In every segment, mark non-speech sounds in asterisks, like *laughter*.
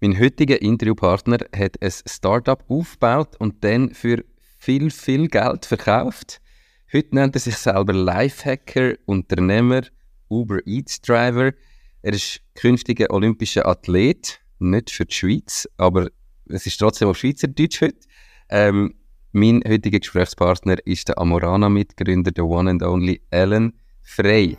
Mein heutiger Interviewpartner hat ein Startup aufgebaut und dann für viel, viel Geld verkauft. Heute nennt er sich selber Lifehacker, Unternehmer, Uber Eats Driver. Er ist künftiger olympischer Athlet, nicht für die Schweiz, aber es ist trotzdem auf Schweizerdeutsch heute. Ähm, mein heutiger Gesprächspartner ist der Amorana-Mitgründer, der One and Only Alan Frey.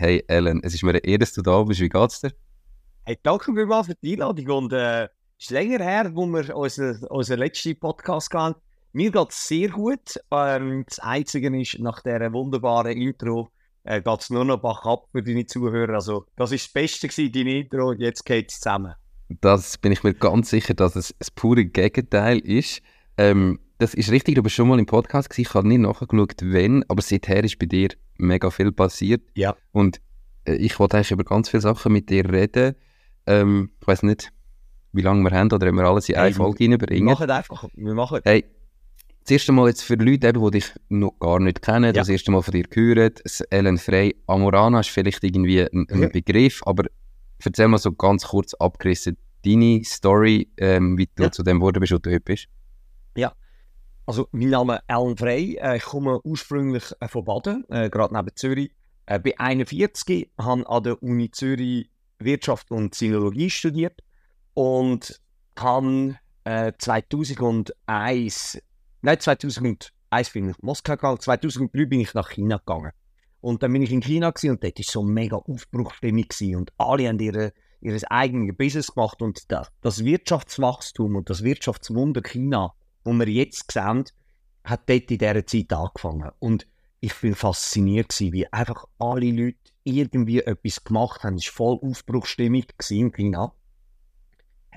Hey Ellen, es ist mir eine Ehre, dass du da bist. Wie geht's dir? Hey, danke vielmals für die Einladung und äh, es ist länger her, wo wir unseren unser letzten Podcast gehen. Mir geht es sehr gut. Ähm, das Einzige ist, nach dieser wunderbaren Intro äh, geht es nur noch Bach ab für deine Zuhörer. Also, das ist das Beste gewesen, dein Intro, jetzt geht es zusammen. Das bin ich mir ganz sicher, dass es das pure Gegenteil ist. Ähm, das ist richtig, du bist schon mal im Podcast gewesen. Ich habe nicht nachgeschaut, wenn, aber seither ist bei dir mega viel passiert. Ja. Und äh, ich wollte eigentlich über ganz viele Sachen mit dir reden. Ähm, ich weiß nicht, wie lange wir haben oder ob wir alles in eine Hey, Folge Wir reinbringen. machen einfach, wir machen. Hey, das erste Mal jetzt für Leute, eben, die dich noch gar nicht kennen, Ja. das erste Mal von dir hören, das Ellen Frey, Amorana ist vielleicht irgendwie ein, ein Ja. Begriff, aber erzähl mal so ganz kurz abgerissen deine Story, ähm, wie du Ja. zu dem geworden bist, wo du heute bist. Also, mein Name ist Alan Frey. Äh, ich komme ursprünglich äh, von Baden, äh, gerade neben Zürich. Äh, bin 41, habe an der Uni Zürich Wirtschaft und Sinologie studiert und habe äh, 2001, nein, 2001 bin ich nach Moskau gegangen, 2003 bin ich nach China gegangen. Und dann bin ich in China und dort war so mega Aufbruchstimmung und alle haben ihre, ihr eigenes Business gemacht und das Wirtschaftswachstum und das Wirtschaftswunder China wo wir jetzt sehen, hat dort in dieser Zeit angefangen. Und ich bin fasziniert gewesen, wie einfach alle Leute irgendwie etwas gemacht haben. Es war voll Aufbruchsstimmung gewesen in China.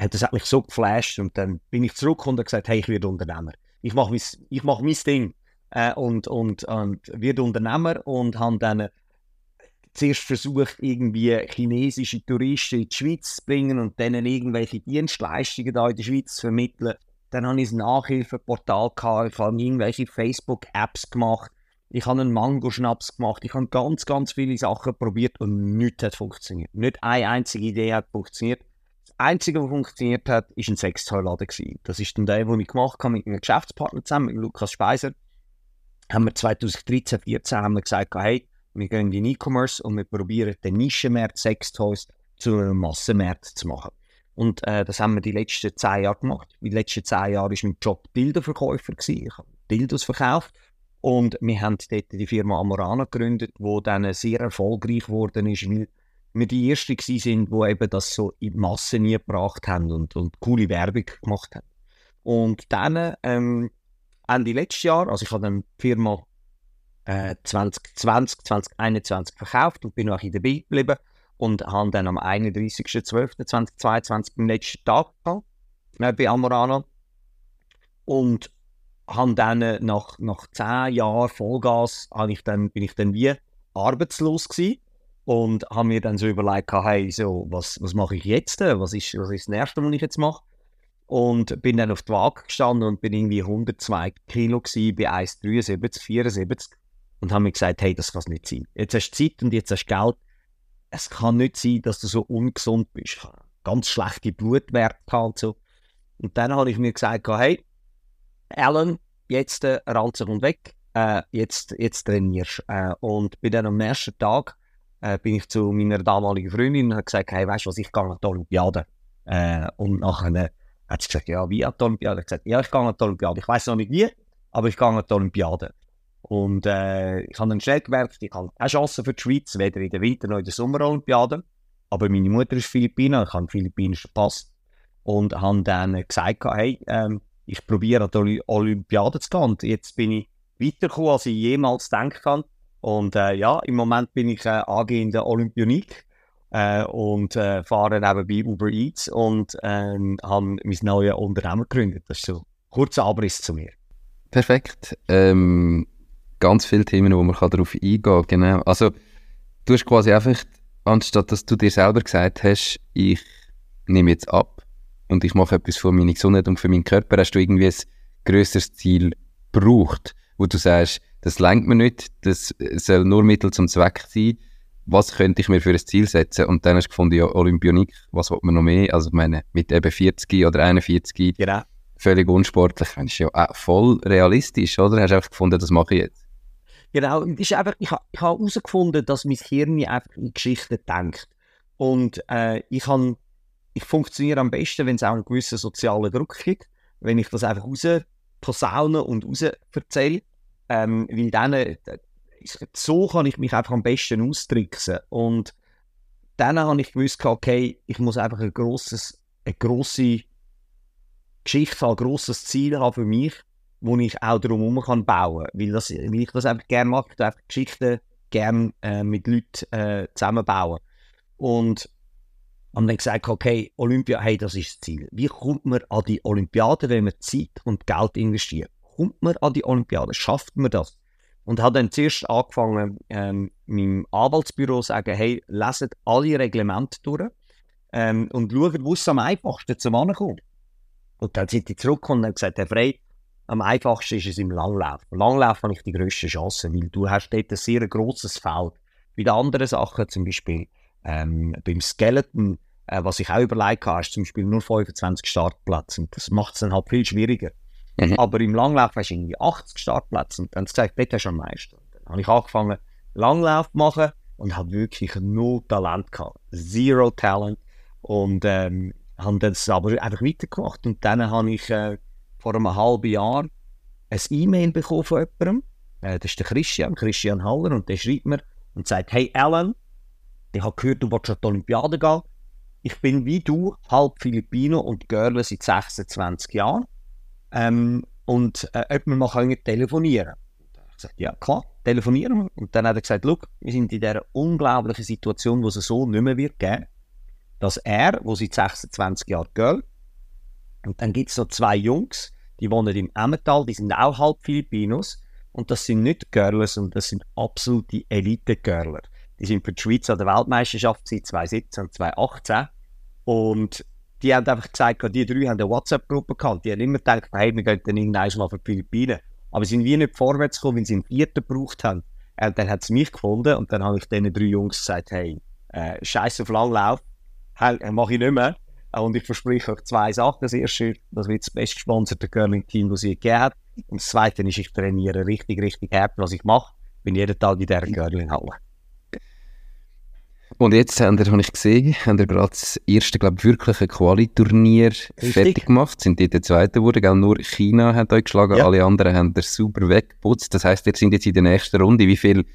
Das hat mich so geflasht und dann bin ich zurück und habe gesagt, hey, ich werde Unternehmer. Ich mache mein, ich mache mein Ding äh, und, und, und werde Unternehmer und habe dann äh, zuerst versucht, irgendwie chinesische Touristen in die Schweiz zu bringen und denen irgendwelche Dienstleistungen da in der Schweiz zu vermitteln. Dann habe ich ein Nachhilfeportal gehabt, ich habe irgendwelche Facebook-Apps gemacht, ich habe einen Mango-Schnaps gemacht, ich habe ganz, ganz viele Sachen probiert und nichts hat funktioniert. Nicht eine einzige Idee hat funktioniert. Das Einzige, was funktioniert hat, ist ein Sextoyladen. Das ist dann der, den ich gemacht habe mit einem Geschäftspartner zusammen, mit Lukas Speiser. Haben wir 2013, 2014 haben wir gesagt, hey, wir gehen in den E-Commerce und wir probieren den Nischenmarkt Sextoys zu einem Massenmarkt zu machen. Und äh, das haben wir die letzten zehn Jahre gemacht. Die letzten zehn Jahre war mein Job Dildo-Verkäufer. gewesen. Ich habe Dildos verkauft. Und wir haben dort die Firma Amorana gegründet, die dann sehr erfolgreich geworden ist, weil wir die Ersten sind, die eben das so in die Masse nie gebracht haben und, und coole Werbung gemacht haben. Und dann, ähm, Ende letztes Jahr, also ich habe dann die Firma äh, 2020, 2021 verkauft und bin noch ein bisschen dabei geblieben und habe dann am 31.12.2022 den letzten Tag gehabt, äh, bei Amorana und habe dann äh, nach, nach 10 Jahren Vollgas habe ich dann, bin ich dann wie arbeitslos gewesen und habe mir dann so überlegt, hey, so, was, was mache ich jetzt? Was ist, was ist das Erste, was ich jetzt mache? Und bin dann auf die Waage gestanden und bin irgendwie 102 Kilo bei 1,73, 74 und habe mir gesagt, hey, das kann es nicht sein. Jetzt hast du Zeit und jetzt hast du Geld. Es kann nicht sein, dass du so ungesund bist. Habe ganz schlechte Blutwerte und so. Und dann habe ich mir gesagt, hey, Alan, jetzt äh, Ranzen und weg, äh, jetzt, jetzt trainierst äh, Und bin dann am nächsten Tag äh, bin ich zu meiner damaligen Freundin und habe gesagt, hey, weißt du was, ich gehe an die Olympiade. Äh, und nachher Hat sie gesagt, ja, wie an die Olympiade? Ich gesagt, ja, ich gehe an die Olympiade. Ich weiß noch nicht wie, aber ich gehe an die Olympiade. Und äh, ich habe dann schnell gemerkt, ich habe keine Chance für die Schweiz, weder in der Winter- noch in der Sommerolympiade. Aber meine Mutter ist Philippiner, ich habe einen philippinischen Pass. Und habe dann gesagt, hey, ähm, ich probiere an die Olympiade zu gehen. Und jetzt bin ich weitergekommen, als ich jemals gedacht habe. Und äh, ja, im Moment bin ich äh, angehender Olympionik äh, und äh, fahre nebenbei Uber Eats und äh, habe mein neues Unternehmen gegründet. Das ist so ein kurzer Abriss zu mir. Perfekt. Ähm, ganz viele Themen, wo man darauf eingehen kann. Genau. Also, du hast quasi einfach, anstatt dass du dir selber gesagt hast, ich nehme jetzt ab und ich mache etwas für meine Gesundheit und für meinen Körper, hast du irgendwie ein grösseres Ziel gebraucht, wo du sagst, das lenkt mir nicht, das soll nur Mittel zum Zweck sein. Was könnte ich mir für ein Ziel setzen? Und dann hast du gefunden, ja, Olympionik, was will man noch mehr? Also, ich meine, mit eben 40 oder 41, genau. völlig unsportlich, das ist ja auch voll realistisch, oder? Hast du einfach gefunden, das mache ich jetzt? Genau, ist einfach, ich habe hab herausgefunden, dass mein Hirn einfach in Geschichten denkt. Und äh, ich, ich funktioniere am besten, wenn es auch einen gewissen sozialen Druck gibt. Wenn ich das einfach raus posaune und raus erzähle. Ähm, weil dann, äh, so kann ich mich einfach am besten austricksen. Und dann habe ich gewusst, okay, ich muss einfach ein grosses, eine grosse Geschichte ein grosses Ziel haben für mich, wo ich auch drumherum kann bauen kann. Weil, das, weil ich das einfach gerne mache. Ich einfach Geschichten gerne äh, mit Leuten äh, zusammenbauen. Und haben dann gesagt, okay, Olympia, hey, das ist das Ziel. Wie kommt man an die Olympiade, wenn man Zeit und Geld investiert? Kommt man an die Olympiade? Schafft man das? Und habe dann zuerst angefangen, ähm, meinem Anwaltsbüro zu sagen, hey, leset alle Reglemente durch ähm, und schaut, wo es am einfachsten zum Ankommen. Und dann sind die zurückgekommen und haben gesagt, Herr Frey, am einfachsten ist es im Langlauf. Im Langlauf habe ich die grösste Chance, weil du hast dort ein sehr grosses Feld. Bei den anderen Sachen, zum Beispiel ähm, beim Skeleton, äh, was ich auch überlegt habe, ist zum Beispiel nur 25 Startplätze. Und das macht es dann halt viel schwieriger. Mhm. Aber im Langlauf hast du irgendwie 80 Startplätze und dann haben sie gesagt, dort hast du am meisten. Dann habe ich angefangen, Langlauf zu machen und habe wirklich null Talent gehabt. Zero Talent. Und ähm, habe das aber einfach weitergemacht. Und dann habe ich äh, vor einem halben Jahr ein E-Mail bekommen von jemandem. Äh, das ist der Christian, Christian Haller. Und der schreibt mir und sagt, hey Alan, ich habe gehört, du willst an die Olympiade gehen. Ich bin wie du halb Filipino und Girl seit 26 Jahren. Ähm, und äh, ob wir mal können telefonieren können. Ich gesagt, ja klar, telefonieren wir. Und dann hat er gesagt, Look, wir sind in dieser unglaublichen Situation, wo es so nicht mehr wird geben, dass er, wo seit 26 Jahren Girl, und dann gibt es noch zwei Jungs, die wohnen im Emmental, die sind auch halb Filipinos. Und das sind nicht Girls, sondern das sind absolute Elite-Girler. Die sind für die Schweiz an der Weltmeisterschaft seit 2017 und 2018. Und die haben einfach gesagt, die drei haben eine WhatsApp-Gruppe gehabt. Die haben immer gedacht, hey, wir gehen dann irgendwann mal für die Philippinen. Aber sie sind wie nicht vorwärts gekommen, weil sie einen vierten gebraucht haben. Und äh, dann hat sie mich gefunden und dann habe ich diesen drei Jungs gesagt, hey, äh, scheiß auf Langlauf, hey, äh, mache ich nicht mehr. Und ich verspreche euch zwei Sachen. Das erste, das wird das bestgesponserte Curling-Team, das ich gegeben habe. Und das zweite ist, ich trainiere richtig, richtig hart, was ich mache. Bin jeden Tag in dieser Curling-Halle. Und jetzt haben wir, habe ich gesehen, haben wir gerade das erste, glaube ich, wirkliche Quali-Turnier fertig gemacht. Sind die der zweite geworden, gell? Nur China hat euch geschlagen, ja. alle anderen haben das super weggeputzt. Das heisst, ihr sind jetzt in der nächsten Runde. Wie viele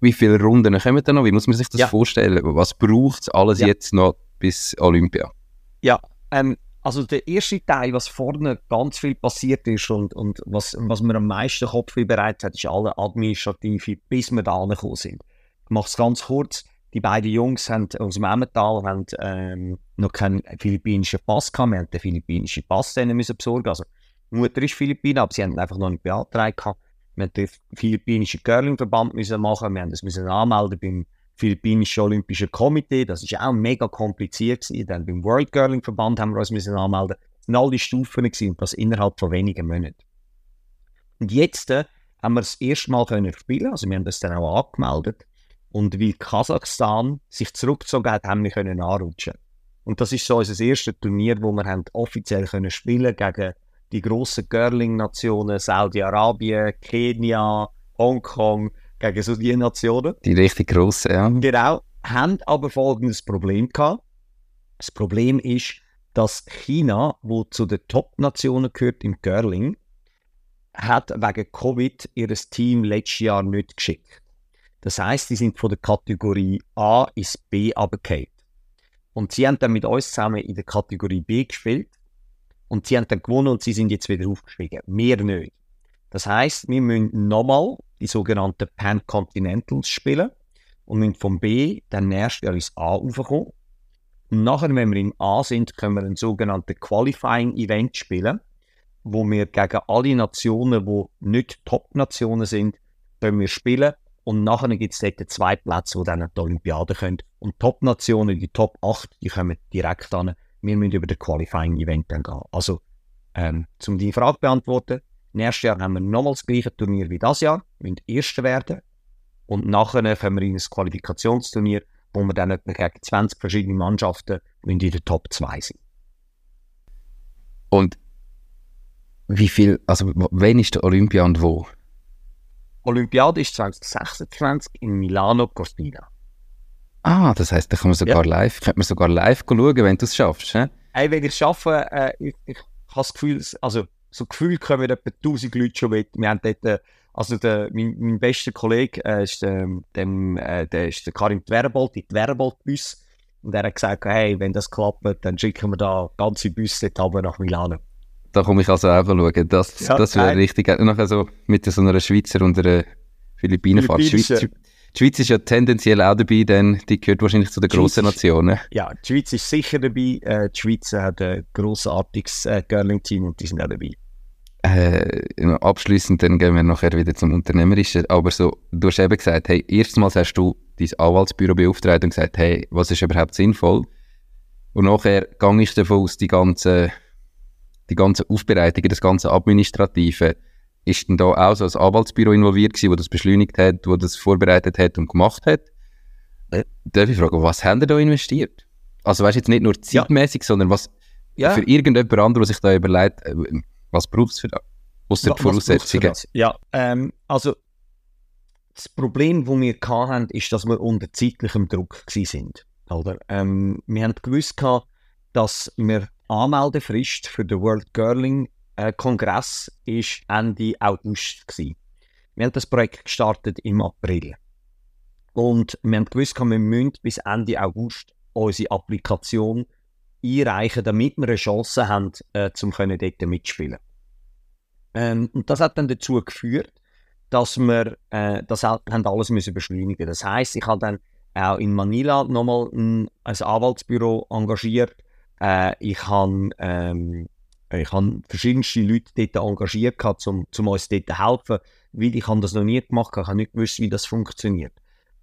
wie viel Runden kommen da noch? Wie muss man sich das ja. vorstellen? Was braucht es alles ja. jetzt noch bis Olympia? Ja, ähm, also der erste Teil, was vorne ganz viel passiert ist und, und was, was mir am meisten Kopf bereitet hat, ist alle administrative, bis wir da angekommen sind. Ich mache es ganz kurz. Die beiden Jungs haben, aus dem Emmental haben, ähm, noch keinen philippinischen Pass gehabt. Wir haben den philippinischen Pass müssen besorgen. Also, die Mutter ist Philippiner, aber sie haben einfach noch nicht beantragt. Wir haben den philippinischen Curling-Verband müssen machen. Wir das müssen anmelden beim philippinischen Olympischen Komitee. Das ist auch mega kompliziert. Dann beim World Curling Verband haben wir uns müssen anmelden. Das sind all die Stufen gewesen, und das innerhalb von wenigen Monaten. Und jetzt äh, haben wir das erste Mal können spielen. Also wir haben das dann auch angemeldet. Und weil Kasachstan sich zurückgezogen hat, haben wir können anrutschen. Und das ist so unser erstes Turnier, wo wir haben offiziell können spielen gegen die grossen Curling-Nationen Saudi-Arabien, Kenia, Hongkong, gegen so die Nationen. Die richtig grossen, ja. Genau. Haben aber folgendes Problem gehabt. Das Problem ist, dass China, wo zu den Top-Nationen gehört im Curling, hat wegen Covid ihr Team letztes Jahr nicht geschickt. Das heißt, sie sind von der Kategorie A ins B abgekehrt. Und sie haben dann mit uns zusammen in der Kategorie B gespielt. Und sie haben dann gewonnen und sie sind jetzt wieder aufgestiegen. Wir nicht. Das heißt, wir müssen nochmal die sogenannten Pan-Continentals spielen und müssen vom B dann nächstes Jahr ins A raufkommen. Und nachher, wenn wir im A sind, können wir ein sogenanntes Qualifying-Event spielen, wo wir gegen alle Nationen, die nicht Top-Nationen sind, können wir spielen. Und nachher gibt es dort zwei Plätze, die dann an die Olympiade können. Und Top-Nationen, die Top 8, die kommen direkt an. Wir müssen über das Qualifying-Event dann gehen. Also, ähm, um die Frage zu beantworten, nächstes Jahr haben wir nochmals das gleiche Turnier wie das Jahr, wir müssen Erster werden. Und nachher kommen wir in ein Qualifikationsturnier, wo wir dann etwa gegen 20 verschiedene Mannschaften in der Top 2 sind. Und wie viel, also wann ist der Olympia und wo? Olympiade ist 2026 in Milano Cortina. Ah, das heisst, da kann man sogar ja. live, könnte man sogar live schauen, wenn du es schaffst. He? Hey, wenn ich es schaffe, äh, ich, ich habe das Gefühl, also so Gefühl kommen etwa 1000 Leute schon mit. Wir haben dort, äh, also der, mein, mein bester Kollege äh, ist, ähm, dem, äh, der ist der Karim Twerbold, die Twerbold-Bus. Und er hat gesagt, hey, wenn das klappt, dann schicken wir da ganze Busse nach Milano. Da komme ich also auch schauen. Das, ja, das wäre richtig. Nachher so mit so einer Schweizer und einer Philippinenfahrt. Schweiz, die Schweiz ist ja tendenziell auch dabei, denn die gehört wahrscheinlich zu den grossen Nationen. Ja, die Schweiz ist sicher dabei. Äh, die Schweiz hat ein grossartiges äh, Girling-Team und die sind auch dabei. Äh, abschließend dann gehen wir nachher wieder zum Unternehmerischen. Aber so, du hast eben gesagt, hey, erstmals hast du dein Anwaltsbüro beauftragt und gesagt, hey, was ist überhaupt sinnvoll? Und nachher gehe ich davon aus, die ganze, die ganze Aufbereitung, das ganze Administrative, ist denn da auch so ein Anwaltsbüro involviert gewesen, wo das beschleunigt hat, wo das vorbereitet hat und gemacht hat? Äh, darf ich fragen, was haben ihr da investiert? Also weißt du jetzt nicht nur zeitmäßig, ja. sondern was ja. für irgendjemand anderes, der sich da überlegt, äh, was braucht es für das? Die Voraussetzungen. Ja, ähm, also das Problem, das wir hatten, ist, dass wir unter zeitlichem Druck sind. Oder? Ähm, wir haben gewusst, dass wir Anmeldefrist für den World Girling äh, Kongress ist Ende August. Gewesen. Wir haben das Projekt gestartet im April. Und wir haben gewusst, wir müssen bis Ende August unsere Applikation einreichen, damit wir eine Chance haben, äh, um dort mitspielen ähm, Und das hat dann dazu geführt, dass wir äh, das haben alles müssen beschleunigen Das heißt, ich habe dann auch in Manila nochmal ein, ein Anwaltsbüro engagiert. Äh, ich habe ähm, ich habe verschiedenste Leute dort engagiert, gehabt, um, um uns dort zu helfen, weil ich habe das noch nie gemacht habe. Ich habe nicht gewusst, wie das funktioniert.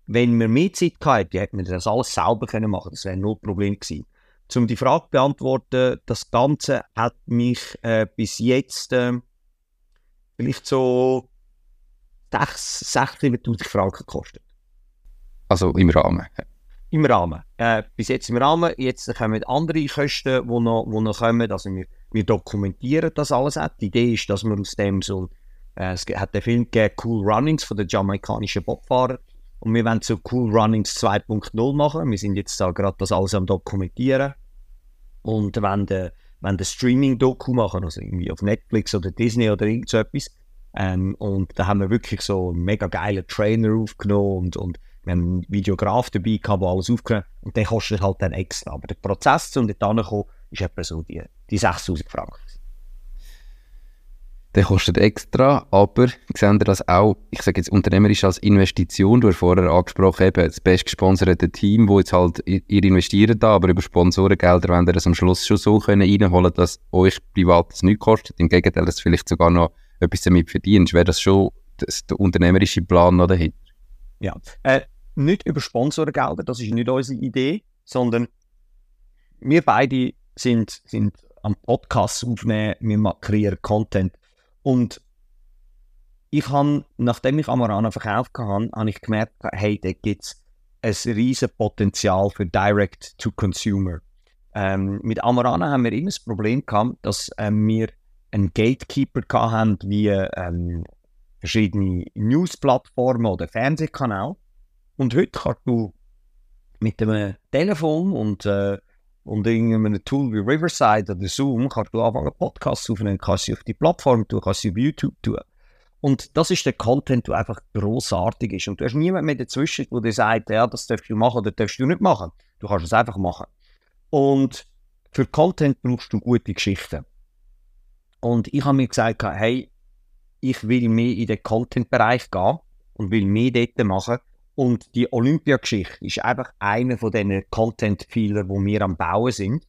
Wenn wir mehr Zeit hatten, hätten wir das alles selber können machen Das wäre null Problem gewesen. Um die Frage zu beantworten, das Ganze hat mich äh, bis jetzt äh, vielleicht so 6.000, 7.000 Franken gekostet. Also im Rahmen? Im Rahmen. Äh, bis jetzt im Rahmen. Jetzt kommen andere Kosten, die noch, die noch kommen. Also wir wir dokumentieren das alles auch. Die Idee ist, dass wir aus dem so, äh, es hat den Film gegeben, Cool Runnings von den jamaikanischen Bobfahrern und wir wollen so Cool Runnings 2.0 machen. Wir sind jetzt da gerade das alles am dokumentieren und wenn der wenn der Streaming-Doku machen, also irgendwie auf Netflix oder Disney oder irgend so etwas. Ähm, und da haben wir wirklich so einen mega geilen Trainer aufgenommen und, und wir haben einen Videograf dabei gehabt, der alles aufgenommen und der kostet halt dann extra. Aber der Prozess, um dort hinzukommen, ist etwa so die, die 6000 Franken. Der kostet extra, aber sehen ihr das auch, ich sage jetzt unternehmerisch als Investition, du hast vorher angesprochen, eben das bestgesponserte Team, wo jetzt halt, ihr investiert da, aber über Sponsorengelder wollt ihr das am Schluss schon so können reinholen, dass euch privat das nichts kostet, im Gegenteil, dass vielleicht sogar noch etwas damit verdienst, wäre das schon das, der unternehmerische Plan noch dahinter? Ja, äh, nicht über Sponsorengelder, das ist nicht unsere Idee, sondern wir beide sind, sind am Podcast aufnehmen, wir kreieren Content. Und ich habe, nachdem ich Amarana verkauft habe, habe ich gemerkt, hey, da gibt es ein riesiges Potenzial für Direct-to-Consumer. Ähm, mit Amarana haben wir immer das Problem gehabt, dass ähm, wir einen Gatekeeper hatten, wie ähm, verschiedene News-Plattformen oder Fernsehkanäle. Und heute kannst du mit dem Telefon und äh, Und in einem Tool wie Riverside oder Zoom kannst du anfangen, Podcasts aufnehmen, kannst sie auf die Plattform tun, kannst sie auf YouTube tun. Und das ist der Content, der einfach großartig ist. Und du hast niemanden mehr dazwischen, der dir sagt, ja, das darfst du machen oder darfst du nicht machen. Du kannst es einfach machen. Und für Content brauchst du gute Geschichten. Und ich habe mir gesagt, hey, ich will mehr in den Content-Bereich gehen und will mehr dort machen. Und die Olympiageschichte ist einfach einer von diesen Content-Pfeilern, die wir am Bauen sind.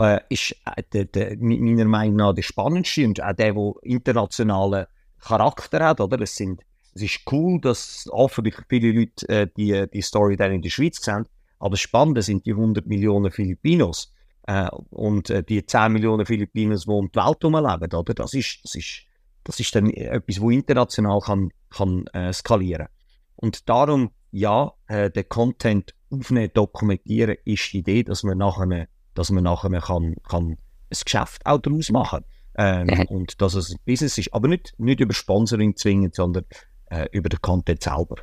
Äh, ist äh, der, der, meiner Meinung nach der spannendste und auch der, der internationalen Charakter hat. Oder? Es, sind, es ist cool, dass hoffentlich viele Leute äh, die, die Story dann in der Schweiz sehen. Aber das Spannende sind die 100 Millionen Filipinos äh, und äh, die 10 Millionen Filipinos, die um die Welt herumleben. Oder? Das, ist, das, ist, das ist dann etwas, das international kann, kann äh, skalieren Und darum, ja, äh, den Content aufnehmen, dokumentieren, ist die Idee, dass man nachher, dass man nachher kann, kann ein Geschäft auch daraus machen kann. Ähm, mhm. Und dass es ein Business ist. Aber nicht, nicht über Sponsoring zwingend, sondern äh, über den Content selber.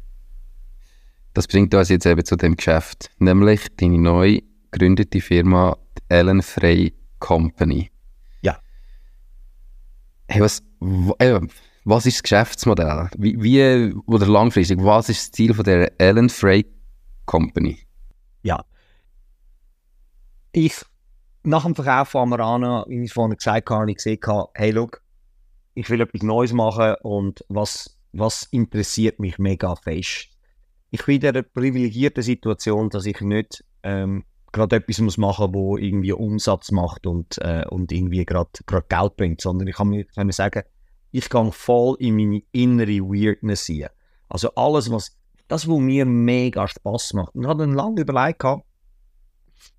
Das bringt uns jetzt eben zu dem Geschäft, nämlich deine neu gegründete Firma Ellen Frey Company. Ja. Hey, was, äh, was ist das Geschäftsmodell? Wie, wie, oder langfristig, was ist das Ziel von der Ellen Frey Company? Ja. Ich nach dem Verkauf von Amarana, wie ich vorhin gesagt habe, ich gesehen, hey, look, ich will etwas Neues machen und was, was interessiert mich mega fest. Ich bin in der privilegierten Situation, dass ich nicht ähm, gerade etwas muss machen muss, das irgendwie Umsatz macht und, äh, und irgendwie gerade Geld bringt, sondern ich kann mir sagen, ich gehe voll in meine innere Weirdness hier. Also alles, was, das, was mir mega Spaß macht. Ich habe dann lange überlegt, gehabt,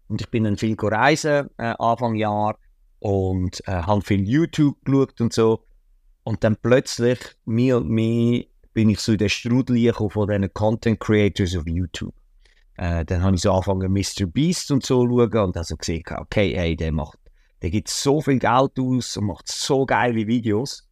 und ich bin dann viel reisen, äh, Anfang Jahr, und äh, habe viel YouTube geschaut und so. Und dann plötzlich, mehr und mehr, bin ich so in den Strudel von diesen Content Creators auf YouTube. Äh, dann habe ich so angefangen, Mr. Beast und so zu schauen und also gesehen, okay, ey, der macht, der gibt so viel Geld aus und macht so geile Videos.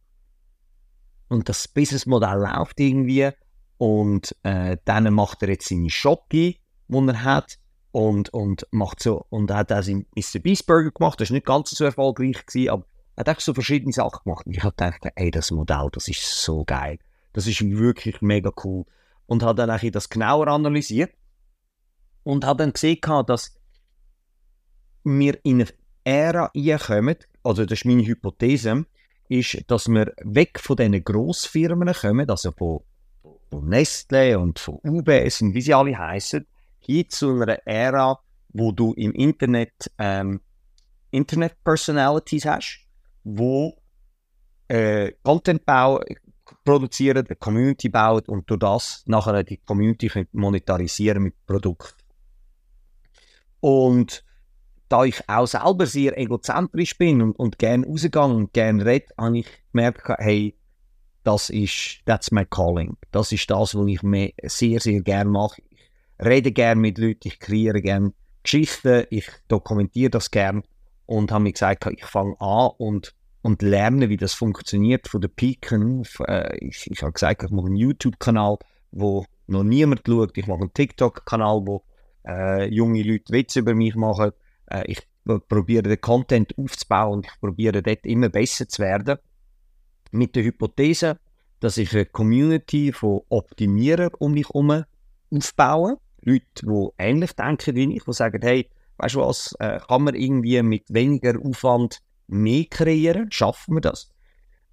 Und das Businessmodell läuft irgendwie. Und äh, dann macht er jetzt seine Shopee, die er hat und, und macht so, und hat auch seinen Mr. Beast Burger gemacht, das war nicht ganz so erfolgreich, gewesen, aber er hat auch so verschiedene Sachen gemacht. Und ich habe gedacht, ey, das Modell, das ist so geil. Das ist wirklich mega cool. Und habe dann das genauer analysiert und habe dann gesehen, dass wir in eine Ära reinkommen, also das ist meine Hypothese, ist, dass wir weg von diesen Grossfirmen kommen, also von, von Nestle und von UBS und wie sie alle heißen, hin zu einer Ära, wo du im Internet ähm, Internet-Personalities hast, wo äh, Content bauen, produzieren, eine Community bauen und durch das nachher die Community monetarisieren mit Produkten. Und da ich auch selber sehr egozentrisch bin und, und gerne rausgehe und gerne rede, habe ich gemerkt, hey, das ist, that's my calling. Das ist das, was ich mehr, sehr, sehr gerne mache rede gerne mit Leuten, ich kreiere gerne Geschichten, ich dokumentiere das gerne und habe mir gesagt, ich fange an und, und lerne, wie das funktioniert von der Piken. Äh, ich, ich habe gesagt, ich mache einen YouTube-Kanal, wo noch niemand schaut. Ich mache einen TikTok-Kanal, wo äh, junge Leute Witze über mich machen. Äh, ich probiere den Content aufzubauen und ich probiere dort immer besser zu werden. Mit der Hypothese, dass ich eine Community von Optimierer um mich herum aufbaue Leute, die ähnlich denken wie ich, die sagen, hey, weißt du was, äh, kann man irgendwie mit weniger Aufwand mehr kreieren? Schaffen wir das?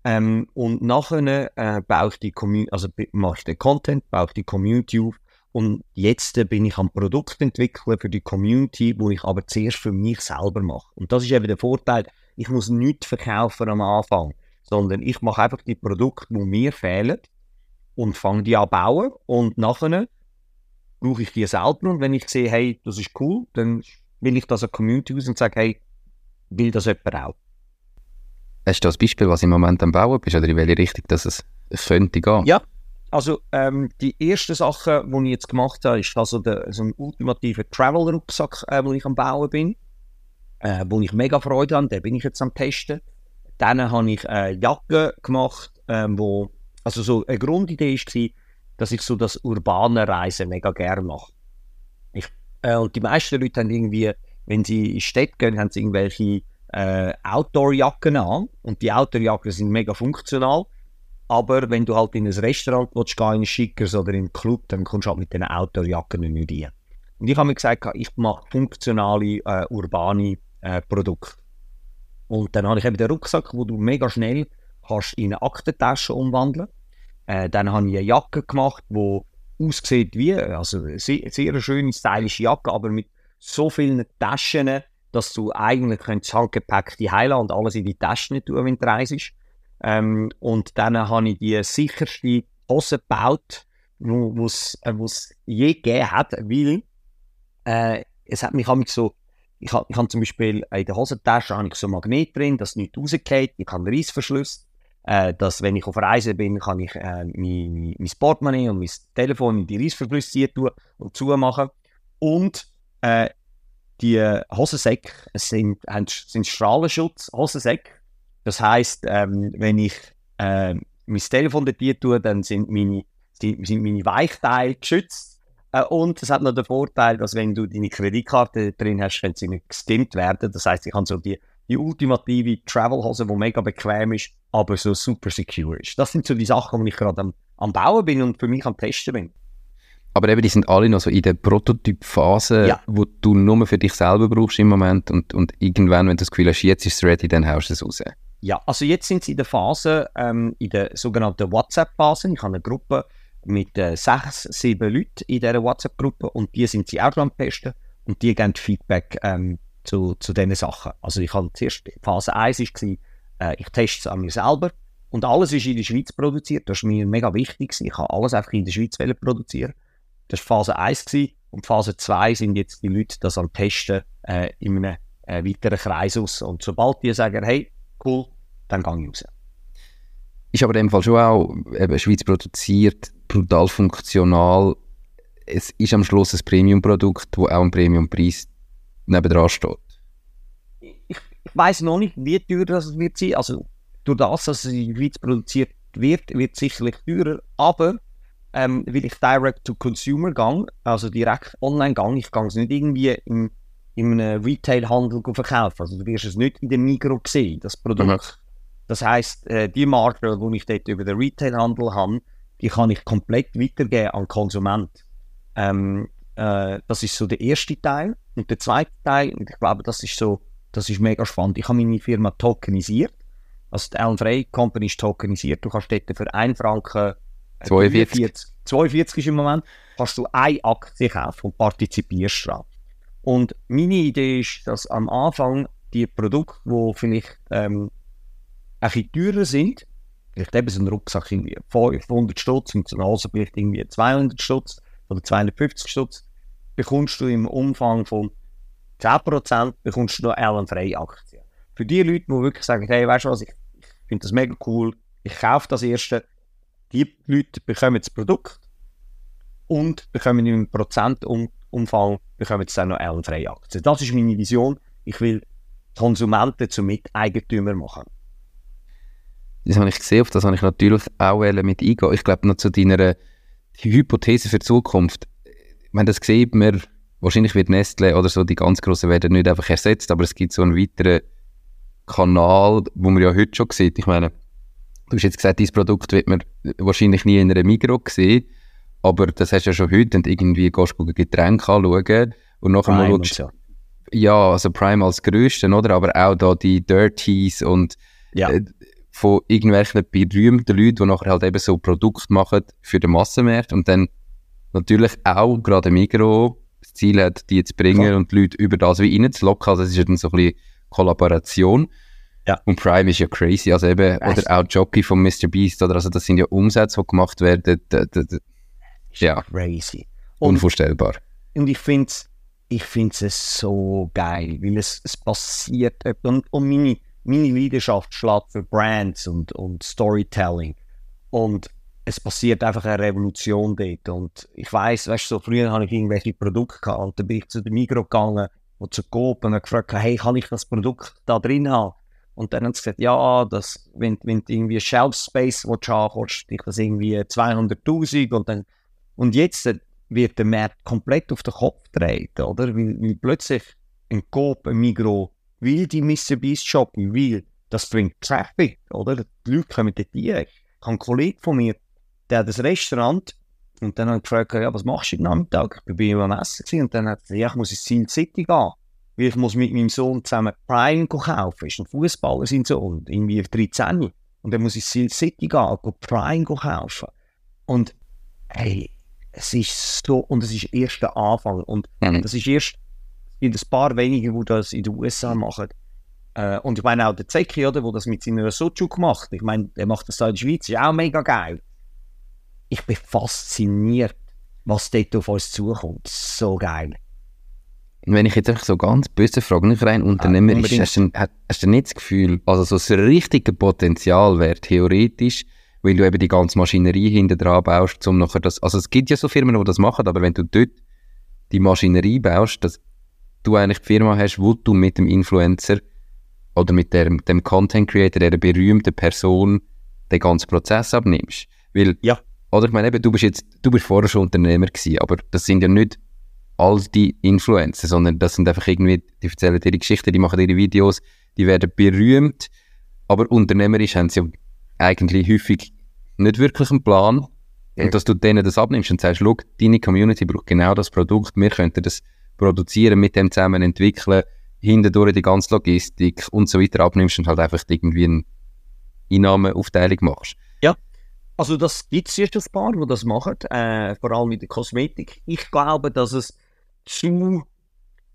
Ähm, und nachher äh, baue ich die Community, also mache ich den Content, baue ich die Community auf und jetzt äh, bin ich am Produkt entwickeln für die Community, wo ich aber zuerst für mich selber mache. Und das ist eben der Vorteil, ich muss nichts verkaufen am Anfang, sondern ich mache einfach die Produkte, die mir fehlen und fange die an bauen und nachher brauche ich die selber und wenn ich sehe, hey, das ist cool, dann will ich das an Community aus und sage, hey, will das jemand auch. Hast du das Beispiel, was im Moment am Bauen bist oder in welche Richtung dass es könnte gehen? Ja, also ähm, die erste Sache, die ich jetzt gemacht habe, ist also der, so ein ultimativer Travel-Rucksack, äh, wo ich am Bauen bin, äh, wo ich mega Freude habe, den bin ich jetzt am Testen. Dann habe ich äh, Jacke gemacht, äh, wo, also so eine Grundidee war, dass ich so das urbane Reisen mega gerne mache. Ich, äh, und die meisten Leute haben irgendwie wenn sie in Städte gehen, haben sie irgendwelche äh, Outdoor-Jacken an und die Outdoor-Jacken sind mega funktional. Aber wenn du halt in ein Restaurant willst, gehen, in Schickers oder in einen Club, dann kommst du halt mit diesen Outdoor-Jacken nicht rein. Und ich habe mir gesagt, ich mache funktionale, äh, urbane äh, Produkte. Und dann habe ich eben den Rucksack, wo du mega schnell kannst in eine Aktentasche umwandeln. Äh, dann habe ich eine Jacke gemacht, die aussieht wie, also sehr, sehr schöne, stylische Jacke, aber mit so vielen Taschen, dass du eigentlich das Handgepäck die heilen und alles in die Taschen tun, wenn du reist. Ähm, und dann habe ich die sicherste Hose gebaut, die es äh, je gegeben hat, weil äh, es hat mich so, ich habe hab zum Beispiel in der Hosentasche habe ich so ein Magnet drin, dass nichts rausgeht, ich habe Reissverschluss, äh, dass wenn ich auf Reise bin, kann ich äh, mein, mein Portemonnaie und mein Telefon in die Reissverschlüsse tun und zumachen. Und äh, die Hosensäcke sind, sind Strahlenschutz, Hosensäcke. Das heisst, ähm, wenn ich äh, mein Telefon dort tue, dann sind meine, sind meine Weichteile geschützt. Äh, und es hat noch den Vorteil, dass wenn du deine Kreditkarte drin hast, können sie nicht gestimmt werden. Das heisst, ich kann so die, die ultimative Travel-Hose, die mega bequem ist, aber so super secure ist. Das sind so die Sachen, die ich gerade am, am Bauen bin und für mich am Testen bin. Aber eben, die sind alle noch so in der Prototyp-Phase, ja. wo du nur für dich selber brauchst im Moment und, und irgendwann, wenn du das Gefühl hast, jetzt ist es ready, dann haust du es raus. Ja, also jetzt sind sie in der Phase, ähm, in der sogenannten WhatsApp-Phase. Ich habe eine Gruppe mit äh, sechs, sieben Leuten in dieser WhatsApp-Gruppe und die sind sie auch am Testen und die geben Feedback ähm, zu, zu diesen Sachen. Also ich habe zuerst, Phase 1 war, äh, ich teste es an mir selber und alles ist in der Schweiz produziert. Das ist mir mega wichtig. Ich habe alles einfach in der Schweiz produzieren. Das war Phase 1 gewesen. und Phase 2 sind jetzt die Leute das am Testen äh, in einem äh, weiteren Kreis aus. Und sobald die sagen, hey, cool, dann gehe ich raus. Ist aber in dem Fall schon auch eben Schweiz produziert, brutal funktional. Es ist am Schluss ein Premium-Produkt, das auch ein Premium-Preis nebendran steht. Ich, ich weiß noch nicht, wie teuer das wird sein. Also durch das, dass es in der Schweiz produziert wird, wird es sicherlich teurer. Aber ähm, weil ich direct to consumer gehe, also direkt online gehe, ich gehe es nicht irgendwie im, in einem Retail-Handel verkaufen. Also du wirst es nicht in der Migros sehen, das Produkt. Mhm. Das heisst, äh, die Marke, die ich dort über den Retail-Handel habe, die kann ich komplett weitergeben an Konsument. Ähm, äh, das ist so der erste Teil. Und der zweite Teil, und ich glaube, das ist so, das ist mega spannend. Ich habe meine Firma tokenisiert. Also die Allen Frey Company ist tokenisiert. Du kannst dort für 1 Franken 42. 42, 42 ist im Moment, kannst du eine Aktie kaufen und partizipierst daran. Und meine Idee ist, dass am Anfang die Produkte, die vielleicht ähm, ein teurer sind, vielleicht eben so ein Rucksack irgendwie 500 Stutz und so eine Hose vielleicht irgendwie 200 Stutz oder 250 Stutz, bekommst du im Umfang von 10% bekommst du noch Allen Frey Aktien. Für die Leute, die wirklich sagen, hey, weißt du was, ich, ich finde das mega cool, ich kaufe das erste, die Leute bekommen das Produkt und bekommen im Prozentumfang bekommen sie dann noch Allen Frey Aktien. Das ist meine Vision. Ich will Konsumenten zu Miteigentümer machen das habe ich gesehen, auf das habe ich natürlich auch mit eingehen. Ich glaube noch zu deiner Hypothese für die Zukunft. Meine, das sieht man, wahrscheinlich wird Nestle oder so, die ganz Großen werden nicht einfach ersetzt, aber es gibt so einen weiteren Kanal, wo man ja heute schon sieht. Ich meine, du hast jetzt gesagt, dieses Produkt wird man wahrscheinlich nie in einer Migros sehen, aber das hast du ja schon heute und irgendwie gehst du Getränke anschauen und nachher Prime mal schaust, ja. also Prime als größten, oder? Aber auch da die Dirties und ja. äh, von irgendwelchen berühmten Leuten, die nachher halt eben so Produkte machen für den Massenmarkt und dann natürlich auch gerade Migro das Ziel hat, die zu bringen Klar. und die Leute über das wie reinzulocken. Also es ist ja dann so ein bisschen Kollaboration. Ja. Und Prime ist ja crazy, also eben, Echt? oder auch Jockey von Mr. Beast, oder also das sind ja Umsätze, die gemacht werden, ja. Crazy. Und, Unvorstellbar. Und ich finde es ich find's so geil, weil es, es passiert, und, und meine, meine Leidenschaft schlägt für Brands und, und Storytelling. Und es passiert einfach eine Revolution dort. Und ich weiß, weißt du, so früher habe ich irgendwelche Produkte gehabt und dann bin ich zu der Migros gegangen und zu Coop und gefragt, hey, kann ich das Produkt da drin haben? Und dann haben sie gesagt, ja, das, wenn, wenn du irgendwie Shelf Space willst haben, kostet dich das irgendwie 200'000 und dann, und jetzt wird der Markt komplett auf den Kopf gedreht, oder? Weil, weil plötzlich ein Coop, ein Migros will die Mr. Beast shoppen, weil das bringt Traffic, oder? Die Leute kommen dort rein. Ich habe einen Kollegen von mir, der hat ein Restaurant und dann habe ich gefragt, ja, was machst du heute Nachmittag? Ich bin am Essen und dann hat er gesagt, ich muss ins Sin City gehen, weil ich muss mit meinem Sohn zusammen Prime kaufen. Ist ein Fußballer sein Sohn, irgendwie 13. Und dann muss ich ins Sin City gehen, und Prime kaufen. Und hey, es ist so, und es ist erst der Anfang. Und Mhm. das ist erst in ein paar wenigen, die das in den USA machen. Äh, und ich meine auch der Zeki, oder, der das mit seiner Soju gemacht Ich meine, der macht das da in der Schweiz, ist auch mega geil. Ich bin fasziniert, was dort auf uns zukommt. So geil. Und wenn ich jetzt einfach so ganz böse frage, nicht rein Unternehmer ist, unbedingt. hast du, hast du nicht das Gefühl, also so das richtige Potenzial wäre theoretisch, weil du eben die ganze Maschinerie hinter dran baust, um nachher das, also es gibt ja so Firmen, die das machen, aber wenn du dort die Maschinerie baust, dass du eigentlich die Firma hast, wo du mit dem Influencer oder mit dem, dem Content Creator, der berühmten Person, den ganzen Prozess abnimmst. Weil, Ja. oder ich meine eben, du bist jetzt, du bist vorher schon Unternehmer gewesen, aber das sind ja nicht all die Influencer, sondern das sind einfach irgendwie, die erzählen ihre Geschichten, die machen ihre Videos, die werden berühmt, aber unternehmerisch haben sie ja eigentlich häufig nicht wirklich einen Plan. Ja. Und dass du denen das abnimmst und sagst, schau, deine Community braucht genau das Produkt, wir könnten das produzieren, mit dem zusammen entwickeln, hindurch die ganze Logistik und so weiter abnimmst und halt einfach irgendwie eine Einnahmeaufteilung machst. Also das gibt es jetzt ein paar, die das machen, äh, vor allem in der Kosmetik. Ich glaube, dass es zu,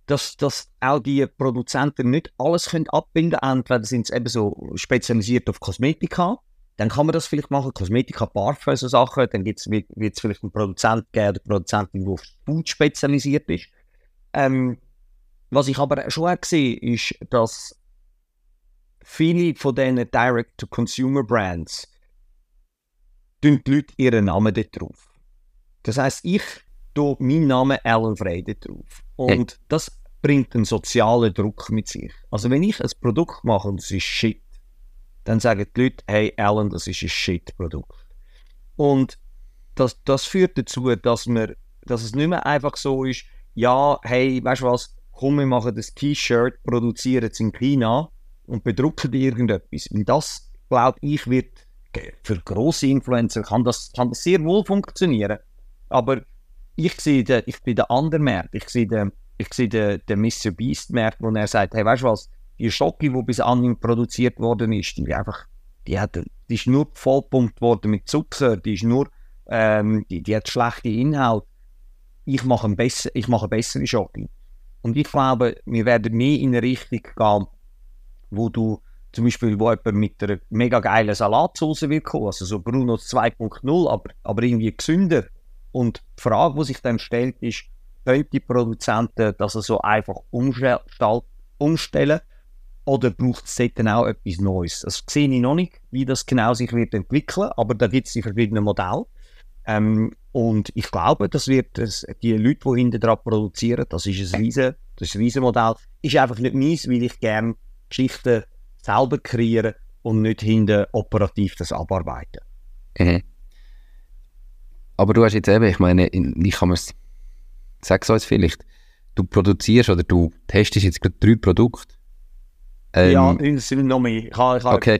dass, dass auch die Produzenten nicht alles können abbinden können. Entweder sind sie eben so spezialisiert auf Kosmetika, dann kann man das vielleicht machen, Kosmetika, Parfum, so Sachen. Dann wird es vielleicht einen Produzent geben oder Produzentin, die auf Food spezialisiert ist. Ähm, was ich aber schon auch sehe, ist, dass viele von diesen Direct-to-Consumer-Brands die Leute ihren Namen dort drauf. Das heisst, ich tue meinen Namen Alan Frey dort drauf. Und das bringt einen sozialen Druck mit sich. Also wenn ich ein Produkt mache und es ist Shit, dann sagen die Leute, hey Alan, das ist ein Shit-Produkt. Und das, das führt dazu, dass, wir, dass es nicht mehr einfach so ist, ja, hey, weißt du was, komm, wir machen das T-Shirt, produzieren es in China und bedrucken irgendetwas. Weil das, glaube ich, wird für grosse Influencer kann das, kann das sehr wohl funktionieren. Aber ich sehe den, ich bin der andere Markt. Ich sehe den, ich sehe den, den Mr. Beast Markt, wo er sagt, hey, weißt du was, die Schocke, die bis anhin produziert worden ist, die einfach, die hat, die ist nur vollpumpt worden mit Zucker, die ist nur, ähm, die, die hat schlechte Inhalte. Ich mache ein besser, ich mache eine bessere Schocke. Und ich glaube, wir werden mehr in eine Richtung gehen, wo du zum Beispiel, wo jemand mit einer mega geilen Salatsauce will kommen, also so Brunos 2.0, aber, aber irgendwie gesünder. Und die Frage, die sich dann stellt, ist, können die Produzenten das so einfach umstell- umstellen oder braucht es dort auch etwas Neues? Das sehe ich noch nicht, wie das genau sich wird entwickeln, aber da gibt es die verschiedenen Modelle. Ähm, und ich glaube, das wird das, die Leute, die hinter dran produzieren, das ist ein riesen, das ist ein riesen Modell, ist einfach nicht meins, weil ich gerne Geschichten selber kreiere und nicht hinter operativ das abarbeiten. Mhm. Aber du hast jetzt eben, ich meine, in- ich kann mir sag es vielleicht, du produzierst oder du testest jetzt gerade drei Produkte. Ähm, ja, es sind noch mehr. Ich, habe- ich, habe- okay.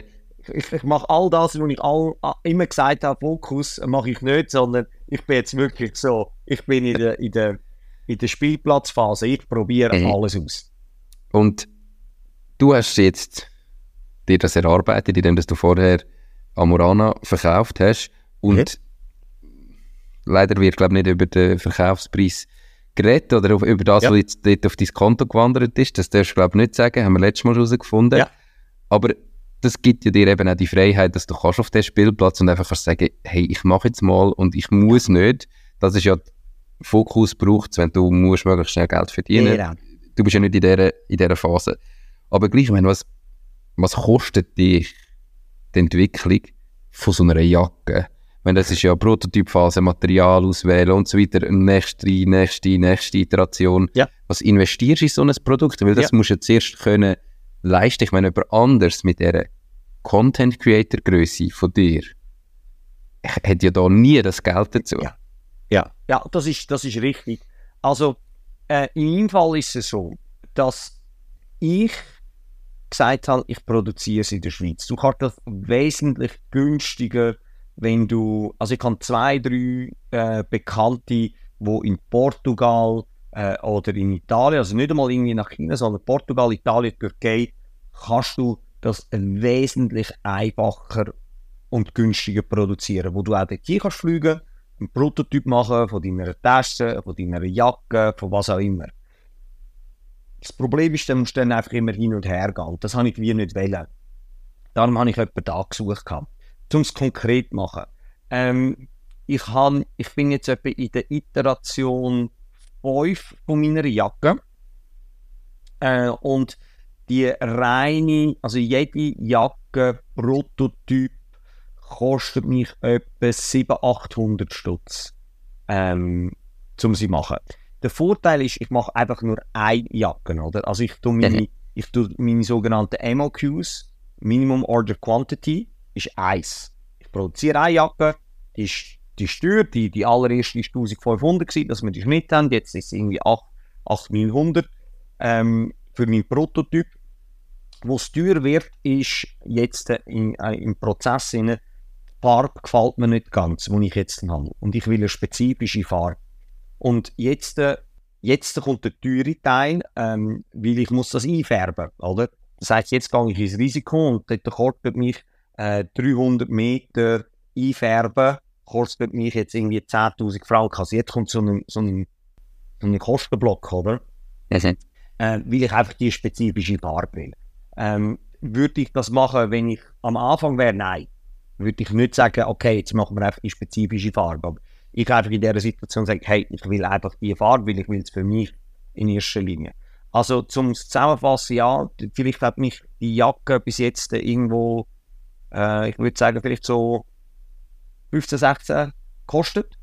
ich, ich mache all das, was ich all, immer gesagt habe, Fokus mache ich nicht, sondern ich bin jetzt wirklich so, ich bin in der, in der, in der Spielplatzphase, ich probiere Mhm. alles aus. Und du hast jetzt dir das erarbeitet, indem du vorher Amorana verkauft hast. Und leider wird, glaube ich, nicht über den Verkaufspreis geredet oder auf, über das, Ja. was jetzt dort auf dein Konto gewandert ist. Das darfst du, glaube ich, nicht sagen. Haben wir letztes Mal herausgefunden. Ja. Aber das gibt ja dir eben auch die Freiheit, dass du kannst auf den Spielplatz und einfach kannst sagen, hey, ich mache jetzt mal und ich muss nicht. Das ist ja Fokus braucht wenn du musst möglichst schnell Geld verdienen Genau. du bist ja nicht in dieser, in dieser Phase. Aber gleich, ich meine, was, was kostet dich die Entwicklung von so einer Jacke? Meine, das ist ja Prototypphase, Material auswählen und so weiter, nächste, nächste, nächste Iteration. Ja. Was investierst du in so ein Produkt? Weil das Ja. musst du zuerst können leisten. Ich meine, jemand anders mit dieser Content-Creator-Größe von dir hat ja da nie das Geld dazu. Ja. Ja, ja das, ist, das ist richtig. Also, äh, in meinem Fall ist es so, dass ich gesagt habe, ich produziere es in der Schweiz. Du kannst das wesentlich günstiger, wenn du, also ich habe zwei, drei äh, Bekannte, die in Portugal äh, oder in Italien, also nicht einmal irgendwie nach China, sondern Portugal, Italien, Türkei, kannst du das wesentlich einfacher und günstiger produzieren, wo du auch hier kannst fliegen, einen Prototyp machen von deiner Tasche, von deiner Jacke, von was auch immer. Das Problem ist, dann musst du dann einfach immer hin und her gehen. Das habe ich wie nicht wollen. Darum habe ich jemanden da gesucht. Um es konkret zu machen. Ähm, ich, habe, ich bin jetzt etwa in der Iteration 5 von meiner Jacke. Äh, und die reine, also jede Jacke, Prototyp, kostet mich etwa 700, 800 Stutz, ähm, um sie zu machen. Der Vorteil ist, ich mache einfach nur eine Jacke, oder? Also ich tue meine, mhm. ich tue meine sogenannten MOQs, Minimum Order Quantity, ist eins. Ich produziere eine Jacke, die ist, die ist teuer, die, die allererste war 1500 gewesen, dass wir die Schnitt haben, jetzt ist es irgendwie 8900 ähm, für meinen Prototyp. Was teuer wird, ist jetzt in, äh, im Prozess, in, die Farbe gefällt mir nicht ganz, die ich jetzt habe. Und ich will eine spezifische Farbe. Und jetzt, äh, jetzt kommt der teure Teil, ähm, weil ich muss das einfärben, oder? Das heißt, jetzt gehe ich ins Risiko und dort kostet mich äh, 300 Meter einfärben, kostet mich jetzt irgendwie 10'000 Franken. Also jetzt kommt so ein, so ein, so ein Kostenblock, oder? Ja, äh, weil ich einfach die spezifische Farbe will. Ähm, würde ich das machen, wenn ich am Anfang wäre? Nein. Würde ich nicht sagen, okay, jetzt machen wir einfach die spezifische Farbe. Aber ich einfach in dieser Situation sage, hey, ich will einfach die Farbe, weil ich will es für mich in erster Linie. Also zum Zusammenfassen, ja, vielleicht hat mich die Jacke bis jetzt irgendwo, äh, ich würde sagen, vielleicht so 15, 16 gekostet.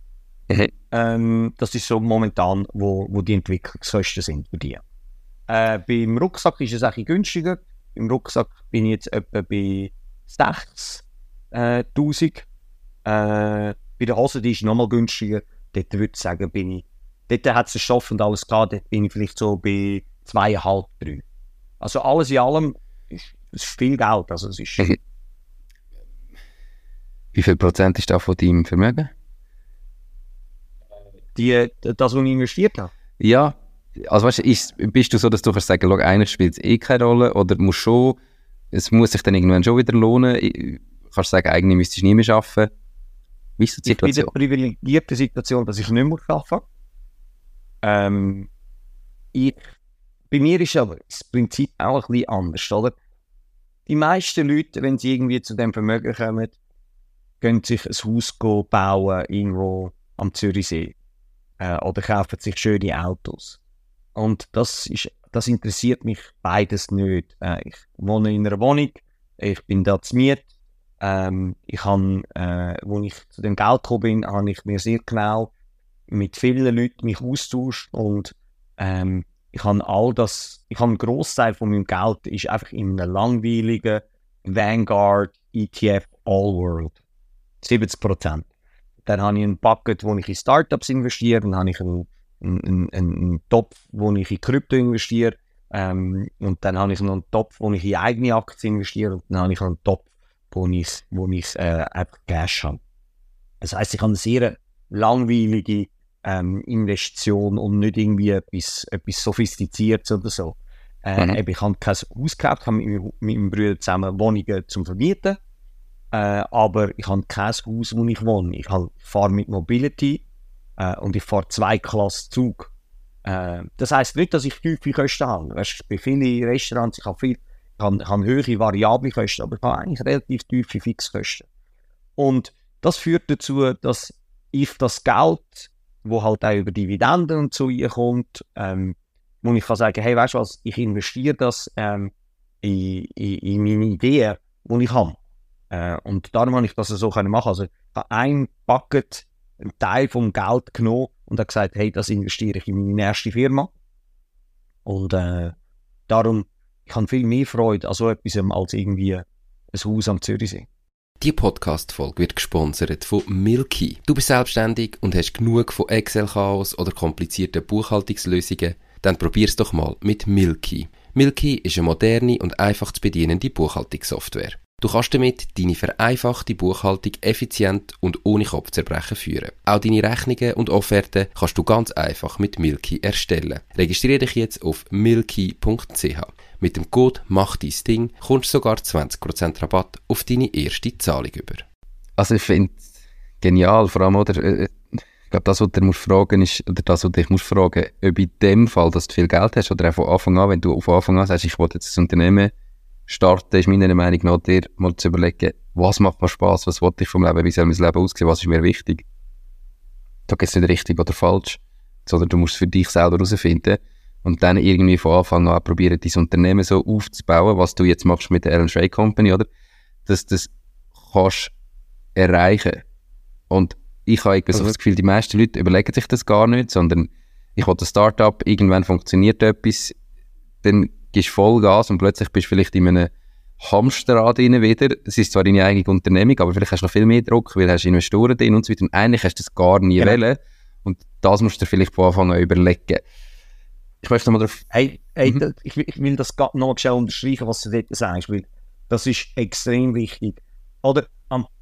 Mhm. Ähm, das ist so momentan, wo, wo die Entwicklungskosten sind für die. Äh, beim Rucksack ist es ein günstiger. Im Rucksack bin ich jetzt etwa bei 60.000. Äh, bei der Hose, die ist nochmal günstiger. Dort würde ich sagen, bin ich, dort hat es Stoff und alles gehabt, dort bin ich vielleicht so bei zweieinhalb, drei. Also alles in allem ist es viel Geld. Also es ist Wie viel Prozent ist da von deinem Vermögen? Die, das, was ich investiert habe? Ja, also weißt du, ist, bist du so, dass du kannst sagen, eigentlich spielt es eh keine Rolle oder muss schon, es muss sich dann irgendwann schon wieder lohnen. Ich, kannst du sagen, eigentlich müsstest du nie mehr arbeiten. Wie ist die Situation? Ich bin in der privilegierten Situation, dass ich nicht mehr arbeiten ähm, ich, Bei mir ist aber das Prinzip auch ein bisschen anders, oder? Die meisten Leute, wenn sie irgendwie zu dem Vermögen kommen, können sich ein Haus bauen irgendwo am Zürichsee äh, oder kaufen sich schöne Autos. Und das, ist, das interessiert mich beides nicht. Äh, ich wohne in einer Wohnung, ich bin da zu Miet, ähm, ich habe, äh, als ich zu dem Geld gekommen bin, habe ich mir sehr genau mit vielen Leuten mich austauscht und ähm, ich habe all das, ich habe einen Großteil von meinem Geld ist einfach in einem langweiligen Vanguard ETF All World. 70 Prozent. Dann habe ich einen Bucket, wo ich in Startups investiere, dann habe ich einen, einen, einen, Topf, wo ich in Krypto investiere, ähm, und dann habe ich noch einen Topf, wo ich in eigene Aktien investiere, und dann habe ich noch einen Topf, wo ich, wo ich äh, Cash habe. Das heisst, ich habe eine sehr langweilige ähm, Investition und nicht irgendwie etwas, etwas Sophistiziertes oder so. Äh, mhm. Ich habe kein Haus gehabt, habe mit, mit meinem Bruder zusammen Wohnungen zum Vermieten. Äh, aber ich habe kein Haus, wo ich wohne. Ich, halt, fahre mit Mobility äh, und ich fahre zwei Klassen Zug. Äh, das heisst nicht, dass ich tiefe Kosten habe. Weißt, bei vielen Restaurants, ich habe viel habe, habe höhere variable Kosten, aber ich habe eigentlich relativ tiefe Fixkosten. Und das führt dazu, dass ich das Geld, wo halt auch über Dividenden und so kommt, ähm, wo ich kann sagen, hey, weißt du was, ich investiere das ähm, in, in, in, meine Ideen, die ich habe. Äh, und darum habe ich das so machen. Also ich habe ein Bucket, einen Teil vom Geld genommen und habe gesagt, hey, das investiere ich in meine erste Firma. Und äh, darum ich habe viel mehr Freude an so etwas als irgendwie ein Haus am Zürichsee. Die Podcast-Folge wird gesponsert von Milky. Du bist selbstständig und hast genug von Excel-Chaos oder komplizierten Buchhaltungslösungen Dann probier's doch mal mit Milky. Milky ist eine moderne und einfach zu bedienende Buchhaltungssoftware. Du kannst damit deine vereinfachte Buchhaltung effizient und ohne Kopfzerbrechen führen. Auch deine Rechnungen und Offerten kannst du ganz einfach mit Milky erstellen. Registriere dich jetzt auf milky.ch. Mit dem Code Mach dein Ding kommst du sogar 20% Rabatt auf deine erste Zahlung über. Also ich finde es genial, vor allem, oder, äh, ich glaube, das, was du musst fragen ist, oder das, was dich musst fragen, ob in dem Fall, dass du viel Geld hast, oder auch von Anfang an, wenn du von Anfang an sagst, ich will jetzt ein Unternehmen starten, ist meiner Meinung nach, dir mal zu überlegen, was macht mir Spaß, was will ich vom Leben, wie soll mein Leben aussehen, was ist mir wichtig. Da gibt es nicht richtig oder falsch, sondern du musst es für dich selber herausfinden und dann irgendwie von Anfang an probieren, dein Unternehmen so aufzubauen, was du jetzt machst mit der Alan Shrey Company, oder? Dass du das kannst erreichen. Und ich habe irgendwie so das Gefühl, die meisten Leute überlegen sich das gar nicht, sondern ich will ein Startup, irgendwann funktioniert etwas, dann gibst Vollgas und plötzlich bist du vielleicht in einem Hamsterrad drin wieder. Das ist zwar deine eigene Unternehmung, aber vielleicht hast du noch viel mehr Druck, weil du hast Investoren drin und so weiter. Und eigentlich hast du das gar nie genau. wollen. Und das musst du dir vielleicht von Anfang an überlegen. Ich möchte mal darauf... Hey, hey mhm. ich, will, ich will das noch schnell unterstreichen, was du dort sagst, weil das ist extrem wichtig. Oder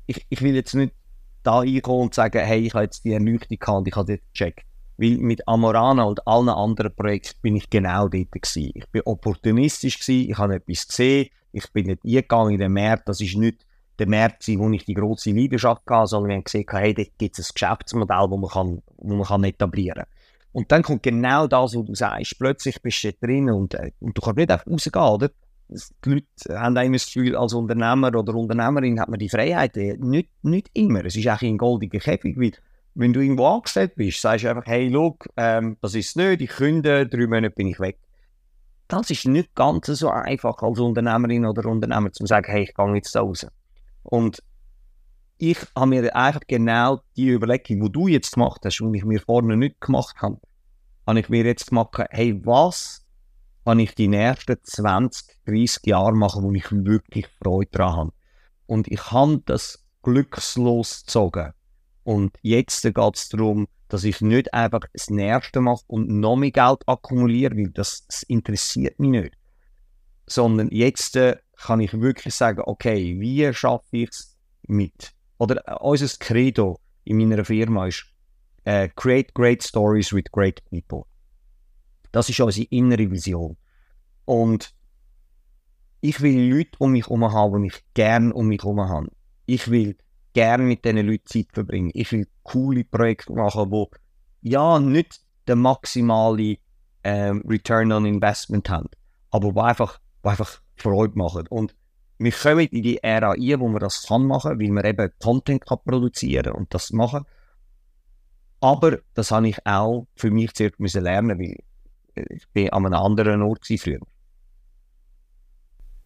ich, ich will jetzt nicht da reinkommen und sagen, hey, ich habe jetzt die Erleuchtung gehabt ich habe das gecheckt. Weil mit Amorana und allen anderen Projekten bin ich genau dort gewesen. Ich bin opportunistisch gewesen, ich habe etwas gesehen, ich bin nicht eingegangen in den Markt, das ist nicht der Markt, wo ich die große Leidenschaft hatte, sondern wir haben gesehen, hey, da gibt es ein Geschäftsmodell, das man, kann, wo man kann etablieren kann. Und dann kommt genau das, was du sagst. Plötzlich bist du drin und, äh, und du kannst nicht einfach rausgehen, oder? Die Leute haben das Gefühl, als Unternehmer oder Unternehmerin hat man die Freiheit. Äh, nicht, nicht immer. Es ist eigentlich ein goldiger Käfig, weil wenn du irgendwo angestellt bist, sagst du einfach, hey, look, ähm, das ist nicht, ich künde, drei Monate bin ich weg. Das ist nicht ganz so einfach als Unternehmerin oder Unternehmer zu sagen, hey, ich gehe jetzt da raus. Und ich habe mir einfach genau die Überlegung, die du jetzt gemacht hast und ich mir vorne nicht gemacht habe, habe ich mir jetzt gemacht, hey, was kann ich die nächsten 20, 30 Jahre machen, wo ich wirklich Freude daran habe. Und ich habe das glückslos gezogen. Und jetzt geht es darum, dass ich nicht einfach das Nächste mache und noch mehr Geld akkumuliere, weil das, das interessiert mich nicht. Sondern jetzt äh, kann ich wirklich sagen, okay, wie schaffe ich es mit? Oder äh, unser Credo in meiner Firma ist, äh, create great stories with great people. Das ist unsere innere Vision. Und ich will Leute um mich herum haben, die ich gerne um mich herum habe. Ich will gerne mit diesen Leuten Zeit verbringen. Ich will coole Projekte machen, wo ja nicht den maximalen ähm, Return on Investment haben, aber wo einfach, einfach Freude machen. Und wir kommen in die Ära ein, wo man das kann machen, weil man eben Content kann produzieren und das machen. Aber das habe ich auch für mich zuerst lernen, weil ich bin an einem anderen Ort früher.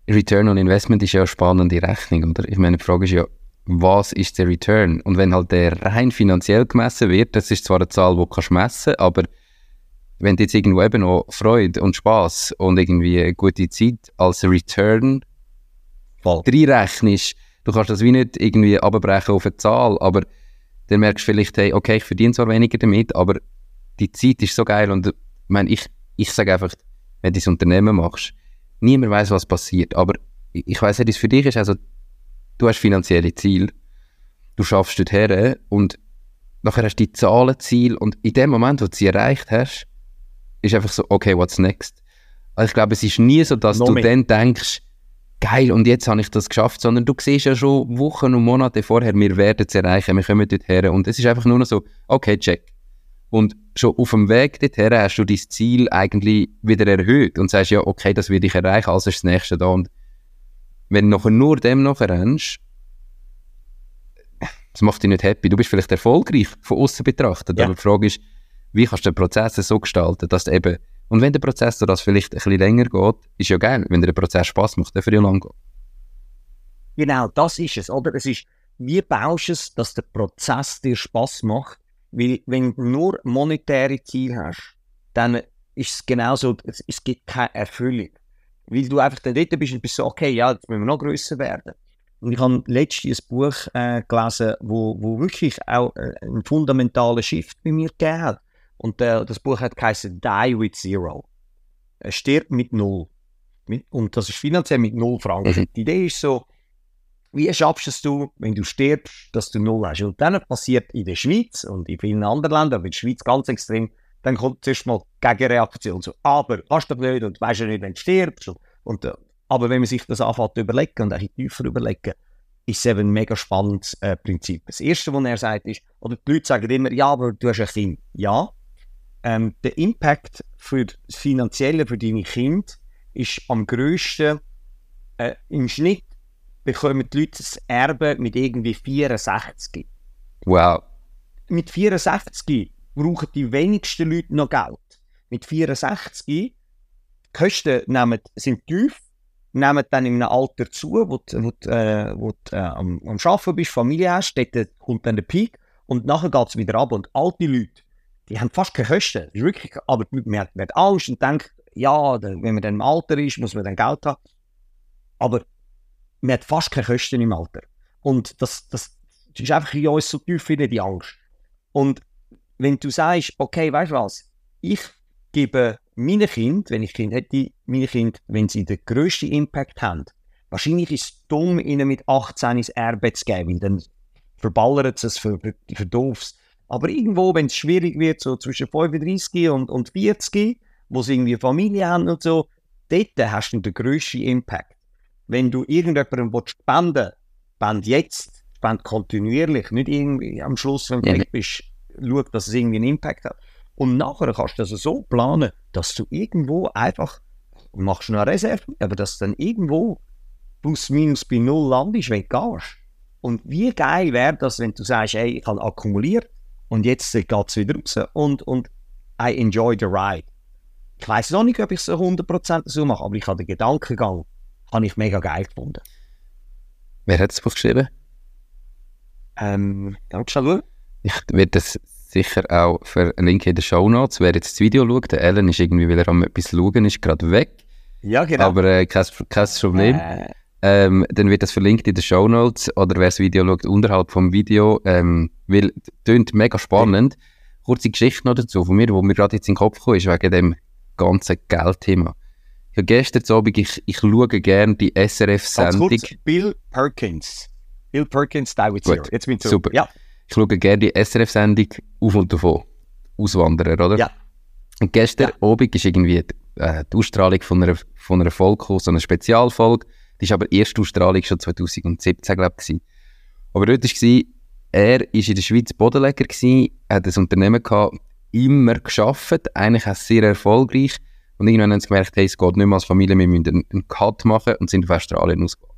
Return on Investment ist ja eine spannende Rechnung, oder? Ich meine, die Frage ist ja, was ist der Return? Und wenn halt der rein finanziell gemessen wird, das ist zwar eine Zahl, die du messen kannst aber wenn du jetzt irgendwo eben noch Freude und Spaß und irgendwie eine gute Zeit als Return Voll. reinrechnest, du kannst das wie nicht irgendwie abbrechen auf eine Zahl, aber dann merkst du vielleicht, hey, okay, ich verdiene zwar weniger damit, aber die Zeit ist so geil und ich meine, ich, ich sage einfach, wenn du das Unternehmen machst, niemand weiß, was passiert, aber ich weiß nicht, wie es für dich ist, also du hast finanzielle Ziele, du schaffst dort her und nachher hast du die Zahlenziel und in dem Moment, wo du sie erreicht hast, ist einfach so, okay, what's next? Also ich glaube, es ist nie so, dass no du mehr. dann denkst, geil, und jetzt habe ich das geschafft, sondern du siehst ja schon Wochen und Monate vorher, wir werden es erreichen, wir kommen dort her und es ist einfach nur noch so, okay, check. Und schon auf dem Weg dorthin hast du dein Ziel eigentlich wieder erhöht und sagst, ja, okay, das will ich erreichen, also ist das nächste da und wenn du nur dem noch rennst, das macht dich nicht happy. Du bist vielleicht erfolgreich von außen betrachtet, ja. aber die Frage ist, wie kannst du den Prozess so gestalten, dass du eben, und wenn der Prozess das vielleicht ein bisschen länger geht, ist ja geil, wenn der Prozess Spaß macht, der für dich lang geht. Genau, das ist es, oder? Es ist, wie baust du es, dass der Prozess dir Spaß macht? Weil, wenn du nur monetäre Ziele hast, dann ist es genauso, es, es gibt keine Erfüllung. Weil du einfach dann dort bist und bist so, okay, ja, jetzt müssen wir noch grösser werden. Und ich habe letztens ein Buch äh, gelesen, wo, wo wirklich auch äh, einen fundamentalen Shift bei mir gegeben hat. Und äh, das Buch hat geheißen Die with Zero. Er stirbt mit Null. Mit, und das ist finanziell mit Null Franken. Mhm. Die Idee ist so, wie schaffst du, wenn du stirbst, dass du Null hast? Und dann passiert in der Schweiz und in vielen anderen Ländern, aber in der Schweiz ganz extrem, dann kommt zuerst mal Gegenreaktion. So, aber kannst du nicht und weißt ja nicht, wenn du stirbst. Und, und, äh, aber wenn man sich das anfängt zu überlegen und auch tiefer überlegen, ist es eben ein mega spannendes äh, Prinzip. Das Erste, was er sagt, ist, oder die Leute sagen immer, ja, aber du hast ein Kind. Ja, ähm, der Impact für das Finanzielle für deine Kinder ist am grössten. Äh, Im Schnitt bekommen die Leute das Erbe mit irgendwie 64. Wow. Mit 64 brauchen die wenigsten Leute noch Geld. Mit 64 die Kosten nehmen, sind tief, nehmen dann in einem Alter zu, wo du, wo du, äh, wo du äh, am, Arbeiten bist, Familie hast, dort kommt dann der Peak und nachher geht es wieder ab. Und alte Leute, die haben fast keine Kosten. Das ist wirklich, aber man hat, Angst und denkt, ja, wenn man dann im Alter ist, muss man dann Geld haben. Aber man hat fast keine Kosten im Alter. Und das, das, das ist einfach in uns so tief in die Angst. Und wenn du sagst, okay, weißt du was, ich gebe meinen Kind, wenn ich Kind hätte, meine Kind, wenn sie den grössten Impact haben, wahrscheinlich ist es dumm, ihnen mit 18 ins Erbe zu geben, weil dann verballert sie es, ver- verdooft Aber irgendwo, wenn es schwierig wird, so zwischen 35 und, und 40, wo sie irgendwie Familie haben und so, dort hast du den grössten Impact. Wenn du irgendjemandem willst spenden spend jetzt, spend kontinuierlich, nicht irgendwie am Schluss, wenn du Ja. weg bist, schau, dass es irgendwie einen Impact hat. Und nachher kannst du das so planen, dass du irgendwo einfach, machst du eine Reserve, aber dass du dann irgendwo plus minus bei null landest, wenn du gehst. Und wie geil wäre das, wenn du sagst, hey, ich habe akkumuliert und jetzt geht es wieder raus und, und I enjoy the ride. Ich weiß noch nicht, ob ich es so 100% so mache, aber ich habe den Gedankengang habe ich mega geil gefunden. Wer hat das Buch geschrieben? Ähm, du schauen? Ich werde das sicher auch verlinken in den Show Notes. Wer jetzt das Video schaut, der Ellen ist irgendwie, weil er am etwas schauen ist, gerade weg. Ja, genau. Aber äh, kein, kein Problem. Äh, Ähm, dann wird das verlinkt in den Show Notes oder wer das Video schaut, unterhalb vom Video, ähm, weil tönt mega spannend. Kurze Geschichte noch dazu von mir, wo mir gerade jetzt in den Kopf gekommen ist, wegen dem ganzen Geldthema. Ich habe gestern Abend, ich, ich schaue gerne die SRF-Sendung. Bill Perkins. Bill Perkins, Die with Zero. Jetzt bin ich super. zurück. Ja, Ich schaue gerne die SRF-Sendung auf und davon. Auswanderer, oder? Ja. Und gestern Abend ist irgendwie die, äh, die Ausstrahlung von einer, von einer Folge so eine Spezialfolge. Die ist aber erste Ausstrahlung schon 2017, glaube ich. Aber dort war, er war in der Schweiz Bodenleger, gewesen, hat ein Unternehmen gehabt, immer geschafft, eigentlich auch sehr erfolgreich. Und irgendwann haben sie gemerkt, hey, es geht nicht mehr als Familie, wir müssen einen, Cut machen und sind auf Australien ausgewandert.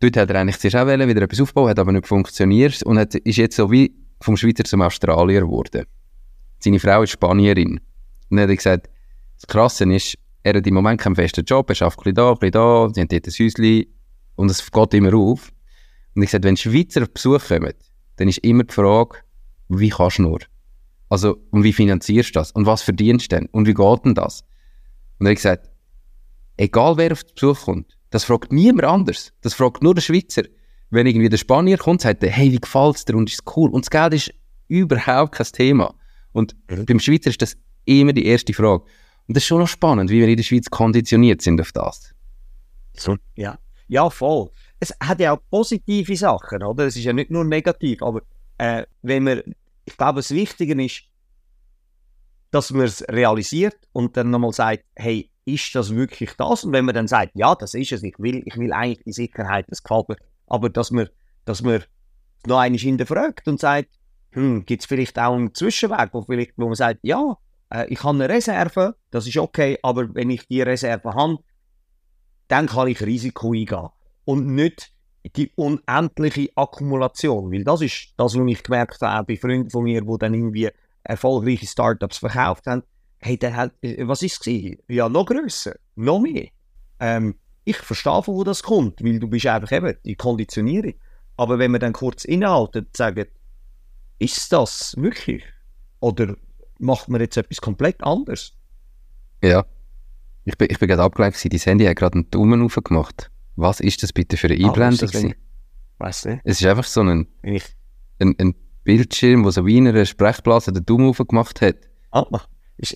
Dort hat er eigentlich zuerst auch wieder etwas aufbauen, hat aber nicht funktioniert und hat, ist jetzt so wie vom Schweizer zum Australier geworden. Seine Frau ist Spanierin. Und dann hat er gesagt, das Krasse ist, er hat im Moment keinen festen Job, er arbeitet ein bisschen da, ein bisschen da, sie haben dort ein Häuschen und es geht immer auf. Und ich gesagt, wenn Schweizer auf Besuch kommen, dann ist immer die Frage, wie kannst du nur? Also, und wie finanzierst du das? Und was verdienst du denn? Und wie geht denn das? Und er hat gesagt, egal wer auf Besuch kommt, das fragt niemand anders. Das fragt nur der Schweizer. Wenn irgendwie der Spanier kommt, sagt er, hey, wie gefällt's dir? Und ist es cool? Und das Geld ist überhaupt kein Thema. Und beim Schweizer ist das immer die erste Frage. Und das ist schon noch spannend, wie wir in der Schweiz konditioniert sind auf das. So, ja. ja, voll. Es hat ja auch positive Sachen, oder? Es ist ja nicht nur negativ, aber äh, wenn man, ich glaube, das Wichtige ist, dass man es realisiert und dann nochmal sagt, hey, ist das wirklich das? Und wenn man dann sagt, ja, das ist es, ich will, ich will eigentlich die Sicherheit, das gefällt mir, aber dass man, dass man noch einmal hinterfragt und sagt, hm, gibt es vielleicht auch einen Zwischenweg, wo, vielleicht, wo man sagt, ja, äh, ich habe eine Reserve, das ist okay, aber wenn ich die Reserve habe, dann kann ich Risiko eingehen. Und nicht die unendliche Akkumulation. Weil das ist das, was ich gemerkt habe, bei Freunden von mir, die dann irgendwie erfolgreiche Startups verkauft haben. Hey, der hat, äh, was ist es? Ja, noch grösser, noch mehr. Ähm, ich verstehe, von wo das kommt, weil du bist einfach eben die Konditionierung. Aber wenn wir dann kurz innehalten und sagen, ist das wirklich? Oder macht man jetzt etwas komplett anderes? Ja. Ich bin, ich bin gerade abgelenkt, dein Handy hat gerade einen Daumen hoch gemacht. Was ist das bitte für eine Ah, Einblendung? gewesen? Weißt du? es ist einfach so ein, ein, ein Bildschirm, wo so wie in einer Sprechblase den Daumen aufgemacht hat. Ah,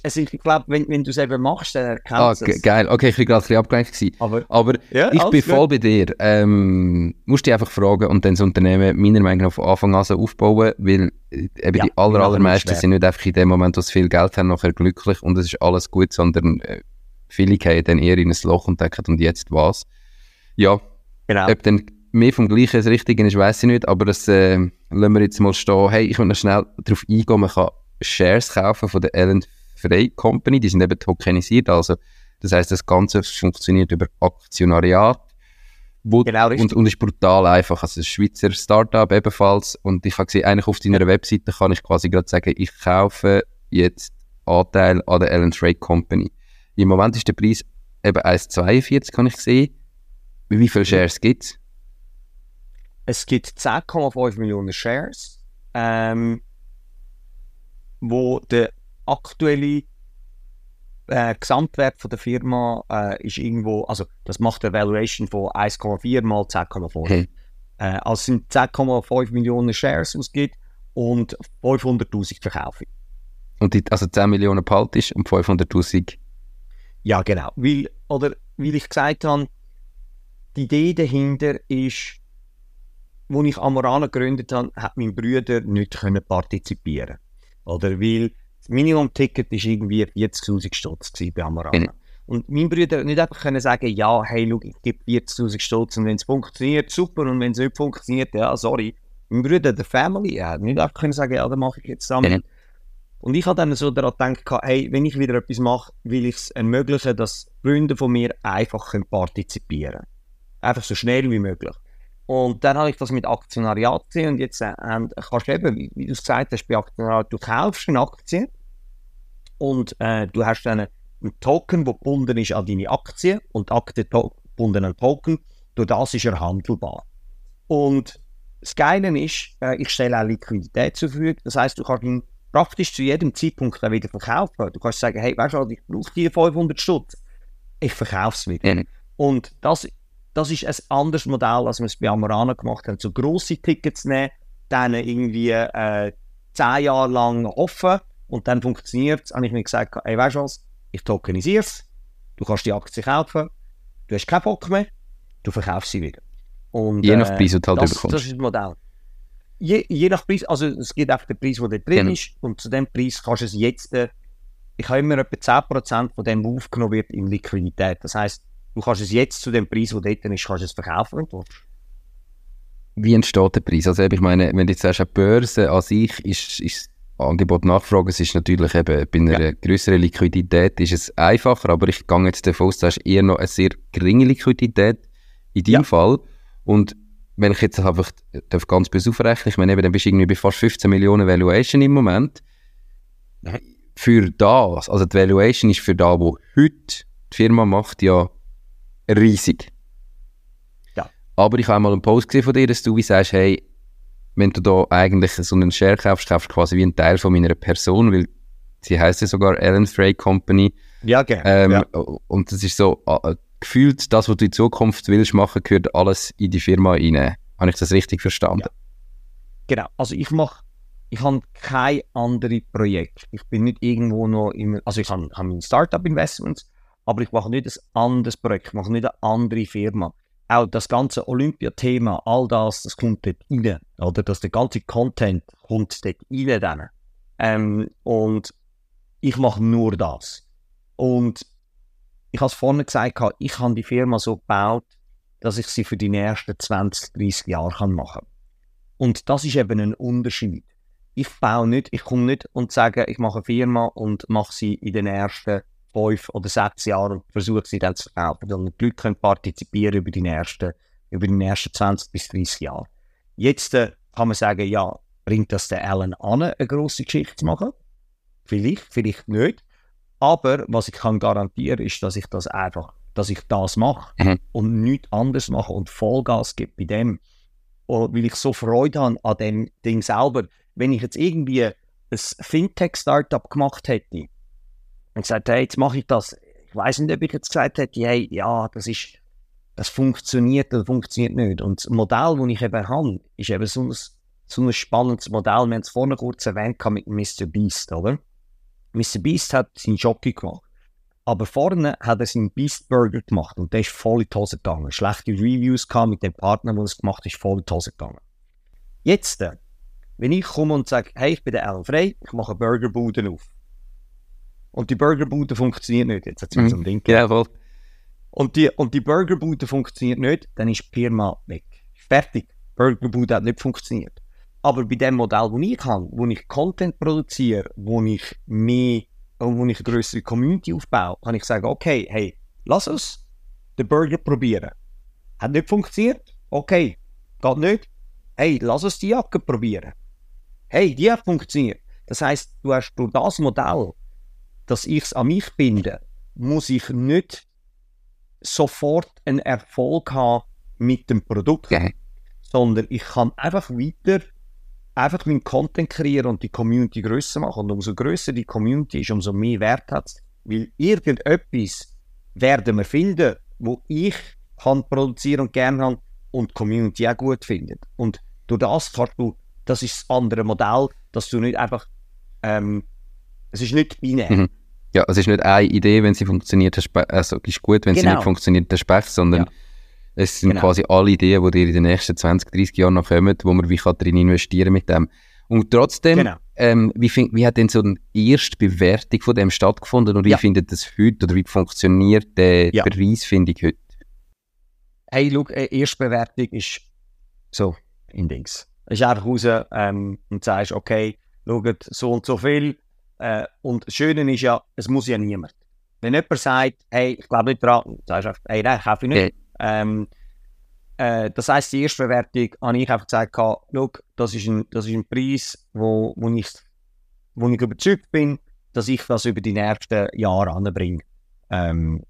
also ich glaube, wenn, wenn du es eben machst, dann erkennst du ah, es. geil. Okay, ich war gerade ein bisschen abgelenkt. Gewesen. Aber, Aber ja, ich bin voll bei dir. Ähm, musst dich einfach fragen und dann das Unternehmen meiner Meinung nach von Anfang an so aufbauen, weil äh, eben ja, die aller, allermeisten sind nicht einfach in dem Moment, wo sie viel Geld haben, nachher glücklich und es ist alles gut, sondern äh, viele gehen dann eher in ein Loch und denken, und jetzt was? Ja, genau. ob dann mehr vom Gleichen das Richtige ist, weiß ich nicht, aber das äh, lassen wir jetzt mal stehen. Hey, ich will noch schnell darauf eingehen, man kann Shares kaufen von der Ellen Frey Company, die sind eben tokenisiert, also das heißt, das Ganze funktioniert über Aktionariat. Wo, genau, und, und ist brutal einfach. Also ein Schweizer Startup ebenfalls. Und ich habe gesehen, eigentlich auf deiner Webseite kann ich quasi gerade sagen, ich kaufe jetzt Anteil an der Ellen Trade Company. Im Moment ist der Preis eben 1,42, kann ich sehen. Wie viele Shares gibt es? Es gibt 10,5 Millionen Shares, ähm, wo der aktuelle äh, Gesamtwert von der Firma äh, ist irgendwo, also das macht eine Valuation von 1,4 mal 10,5. Hey. Äh, also sind 10,5 Millionen Shares, die es gibt und 500'000 verkaufe Und die, also 10 Millionen ist und 500'000? Ja, genau. Weil, oder, weil ich gesagt habe, die Idee dahinter ist, als ich Amorana gegründet habe, hat mein Bruder nicht können partizipieren Oder weil das Minimum-Ticket war irgendwie 40'000 Stutz bei Amorana. Mhm. Und mein Bruder nicht einfach können sagen, ja, hey, schau, ich gebe 40'000 Stutz und wenn es funktioniert, super, und wenn es nicht funktioniert, ja, sorry. Mein Bruder, der Family, er hat nicht einfach können sagen, ja, dann mache ich jetzt zusammen. Mhm. Und ich habe dann so daran gedacht, hey, wenn ich wieder etwas mache, will ich es ermöglichen, dass Freunde von mir einfach partizipieren können. Einfach so schnell wie möglich. Und dann habe ich das mit Aktionariat gesehen und jetzt äh, kannst du eben, wie, wie du es gesagt hast, bei Aktionariat, du kaufst eine Aktie und äh, du hast dann einen Token, der gebunden ist an deine Aktie und Aktie gebunden an Token, durch das ist er handelbar. Und das Geile ist, äh, ich stelle auch Liquidität zur Verfügung, das heißt, du kannst ihn praktisch zu jedem Zeitpunkt dann wieder verkaufen. Du kannst sagen, hey, weißt du, ich brauche die 500 Stutz, ich verkaufe es wieder. Mhm. Und das das ist ein anderes Modell, als wir es bei Amorana gemacht haben. So grosse Tickets nehmen, dann irgendwie äh, zehn Jahre lang offen und dann funktioniert es. habe ich mir gesagt, ey, weißt du was, ich tokenisiere es, du kannst die Aktie kaufen, du hast keinen Bock mehr, du verkaufst sie wieder. Und, je nach äh, Preis, äh, du halt das, das ist das Modell. Je, je nach Preis, also es gibt einfach den Preis, der da drin genau. ist und zu dem Preis kannst du es jetzt, äh, ich habe immer etwa 10% von dem, aufgenommen wird, in Liquidität. Das heißt Du kannst es jetzt zu dem Preis, der dort ist, kannst es verkaufen, wenn du Wie entsteht der Preis? Also ich meine, wenn du jetzt sagst, eine Börse an sich ist, ist Angebot Nachfrage, es ist natürlich eben bei einer ja. größeren Liquidität ist es einfacher, aber ich gehe jetzt davon aus, du hast eher noch eine sehr geringe Liquidität in deinem ja. Fall. Und wenn ich jetzt einfach darf ganz böse aufrechnen, ich meine, eben, dann bist du irgendwie bei fast 15 Millionen Valuation im Moment. Für das, also die Valuation ist für das, wo heute die Firma macht, ja riesig. Ja. Aber ich habe mal einen Post gesehen von dir, dass du wie sagst, hey, wenn du da eigentlich so einen Share kaufst, kaufst du quasi wie einen Teil von meiner Person, weil sie heißt ja sogar Ellen Frey Company. Ja, gerne. Ähm, ja. Und das ist so, äh, gefühlt, das, was du in Zukunft willst machen, gehört alles in die Firma rein. Habe ich das richtig verstanden? Ja. Genau. Also ich mache, ich habe kein anderes Projekt. Ich bin nicht irgendwo noch im, also ich habe, habe meine Startup-Investments, aber ich mache nicht ein anderes Projekt, ich mache nicht eine andere Firma. Auch das ganze Olympia-Thema, all das, das kommt dort rein. Oder dass der ganze Content kommt dort rein. Dann. Ähm, und ich mache nur das. Und ich habe es vorhin gesagt, ich habe die Firma so gebaut, dass ich sie für die nächsten 20, 30 Jahre machen kann. Und das ist eben ein Unterschied. Ich baue nicht, ich komme nicht und sage, ich mache eine Firma und mache sie in den ersten fünf oder sechs Jahren und versuche sie dann zu verkaufen. Und die Leute können partizipieren über die nächsten, über die nächsten 20 bis 30 Jahre. Jetzt äh, kann man sagen, ja, bringt das der Alan an, eine grosse Geschichte zu machen? Vielleicht, vielleicht nicht. Aber was ich kann garantieren, ist, dass ich das einfach, dass ich das mache mhm. und nichts anderes mache und Vollgas gebe bei dem. Und weil ich so Freude habe an dem Ding selber. Wenn ich jetzt irgendwie ein Fintech-Startup gemacht hätte, und gesagt, hey, jetzt mache ich das. Ich weiß nicht, ob ich jetzt gesagt hätte, hey, ja, das ist, das funktioniert oder funktioniert nicht. Und das Modell, das ich eben habe, ist eben so ein so ein spannendes Modell. Wir haben es vorhin kurz erwähnt mit Mr. Beast, oder? Mr. Beast hat seinen Jockey gemacht. Aber vorne hat er seinen Beast Burger gemacht und der ist voll in die Hose gegangen. Schlechte Reviews kam mit dem Partner, der es gemacht hat, ist voll in die Hose gegangen. Jetzt, äh, wenn ich komme und sage, hey, ich bin der Alan ich mache Burgerbude auf. Und die Burgerbude funktioniert nicht. Jetzt hat sie Mhm. so ein Ding Ja, voll. und die, und die Burgerbude funktioniert nicht, dann ist die Firma weg. Fertig. Burgerbude hat nicht funktioniert. Aber bei dem Modell, das ich habe, wo ich Content produziere, wo ich mehr, wo ich eine größere Community aufbaue, kann ich sagen, okay, hey, lass uns den Burger probieren. Hat nicht funktioniert? Okay. Geht nicht? Hey, lass uns die Jacke probieren. Hey, die hat funktioniert. Das heißt, du hast durch das Modell, dass ich es an mich binde, muss ich nicht sofort einen Erfolg haben mit dem Produkt, Okay. sondern ich kann einfach weiter einfach meinen Content kreieren und die Community grösser machen. Und umso grösser die Community ist, umso mehr Wert hat es. Weil irgendetwas werden wir finden, wo ich kann produzieren und gerne habe und die Community auch gut findet. Und durch das kannst du, das ist das andere Modell, dass du nicht einfach, ähm, es ist nicht binär. Mhm. Ja, es ist nicht eine Idee, wenn sie funktioniert, also ist gut, wenn sie Genau. nicht funktioniert, dann Pech, sondern Ja. es sind Genau. quasi alle Ideen, die dir in den nächsten 20, 30 Jahren noch kommen, wo man wie kann drin investieren mit dem. Und trotzdem, Genau. ähm, wie, find, wie hat denn so eine erste Bewertung von dem stattgefunden und wie Ja. findet das heute oder wie funktioniert der Ja. Preisfindung heute? hey, schau, äh, Erstbewertung ist so in Dings. Es ist einfach raus ähm, und sagst, okay, schaut so und so viel. Äh, und das Schöne ist ja, es muss ja niemand. Wenn jemand sagt, hey, ich glaube nicht dran, sagst du einfach, hey, nein, kaufe ich nicht. Ähm, äh, das heisst, die Erstbewertung habe ich einfach gesagt, schau, das ist ein, das ist ein Preis, wo, wo, ich, wo ich überzeugt bin, dass ich das über die nächsten Jahre anbringe. Ähm,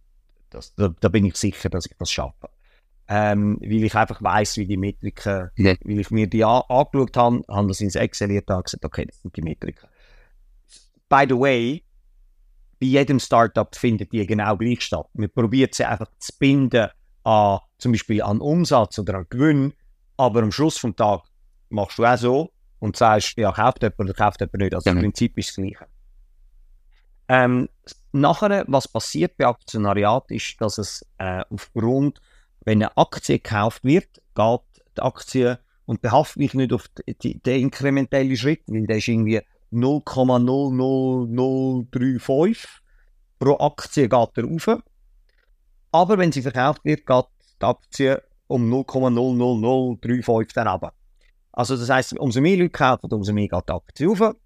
das, da, da bin ich sicher, dass ich das schaffe. Ähm, weil ich einfach weiß, wie die Metriken, Ja. weil ich mir die an, angeschaut habe, habe das ins Exceliert und gesagt, okay, das sind die Metriken. By the way, bei jedem Startup findet die genau gleich statt. Man probiert sie einfach zu binden an zum Beispiel an Umsatz oder an Gewinn, aber am Schluss vom Tag machst du auch so und sagst, ja, kauft jemand oder kauft jemand nicht. Also Genau. im Prinzip ist das Gleiche. Ähm, nachher, was passiert bei Aktionariat, ist, dass es äh, aufgrund, wenn eine Aktie gekauft wird, geht die Aktie und behaftet mich nicht auf den inkrementellen Schritt, weil der ist irgendwie 0,00035 pro Aktie geht er rauf. Aber wenn sie verkauft wird, geht die Aktie um 0,00035 dann runter. Also das heisst, umso mehr Leute kaufen, umso mehr geht die Aktie rauf.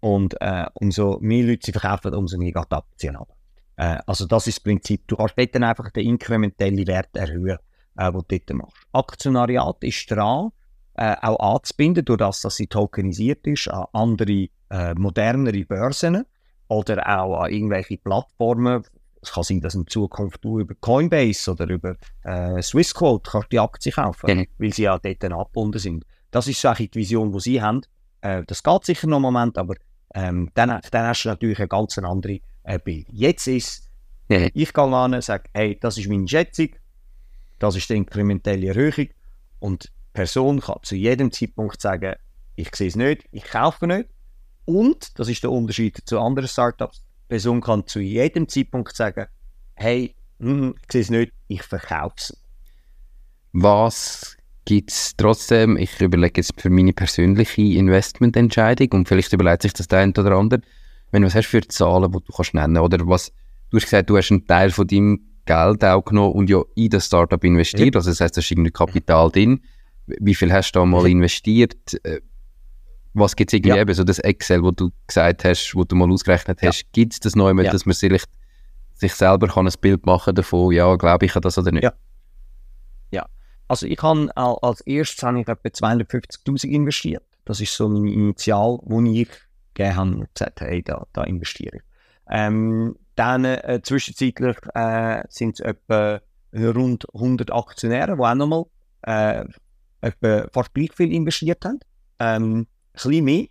Und äh, umso mehr Leute sie verkaufen, umso mehr geht die Aktie runter. Äh, also das ist das Prinzip. Du kannst dort einfach den inkrementellen Wert erhöhen, äh, den du dort machst. Aktionariat ist dran, äh, auch anzubinden, durch das, dass sie tokenisiert ist, an andere, äh, modernere Börsen oder auch an irgendwelche Plattformen. Es kann sein, dass in Zukunft du über Coinbase oder über äh, Swissquote kannst die Aktie kaufen, Mhm. weil sie ja dort angebunden sind. Das ist so die Vision, die sie haben. Äh, das geht sicher noch einen Moment, aber ähm, dann, dann hast du natürlich eine ganz andere äh, Bild. Jetzt ist, Ja. ich gehe an und sage, hey, das ist meine Schätzung, das ist die inkrementelle Erhöhung und die Person kann zu jedem Zeitpunkt sagen, ich sehe es nicht, ich kaufe nicht. Und, das ist der Unterschied zu anderen Startups, die Person kann zu jedem Zeitpunkt sagen, hey, hm, ich sehe es nicht, ich verkaufe es. Was gibt es trotzdem, ich überlege jetzt für meine persönliche Investmententscheidung und vielleicht überlegt sich das der eine oder andere, wenn du was hast für Zahlen, die du kannst nennen oder was, du hast gesagt, du hast einen Teil von deinem Geld auch genommen und ja in das Startup investiert, also das heißt, da ist irgendwie Kapital drin. Wie viel hast du da mal investiert? Was gibt es irgendwie Ja. eben, so das Excel, wo du gesagt hast, wo du mal ausgerechnet Ja. hast, gibt es das neu, Ja. dass man sich, sich selber kann ein Bild machen davon, ja, glaube ich an das oder nicht? Ja. Also ich habe al- als erstes habe ich etwa 250'000 investiert. Das ist so mein Initial, wo ich gegeben habe und gesagt habe, hey, da, da investiere ich. Ähm, dann äh, zwischenzeitlich äh, sind es etwa rund 100 Aktionäre, die auch nochmal äh, etwa fast gleich viel investiert haben. Ähm, bisschen mehr.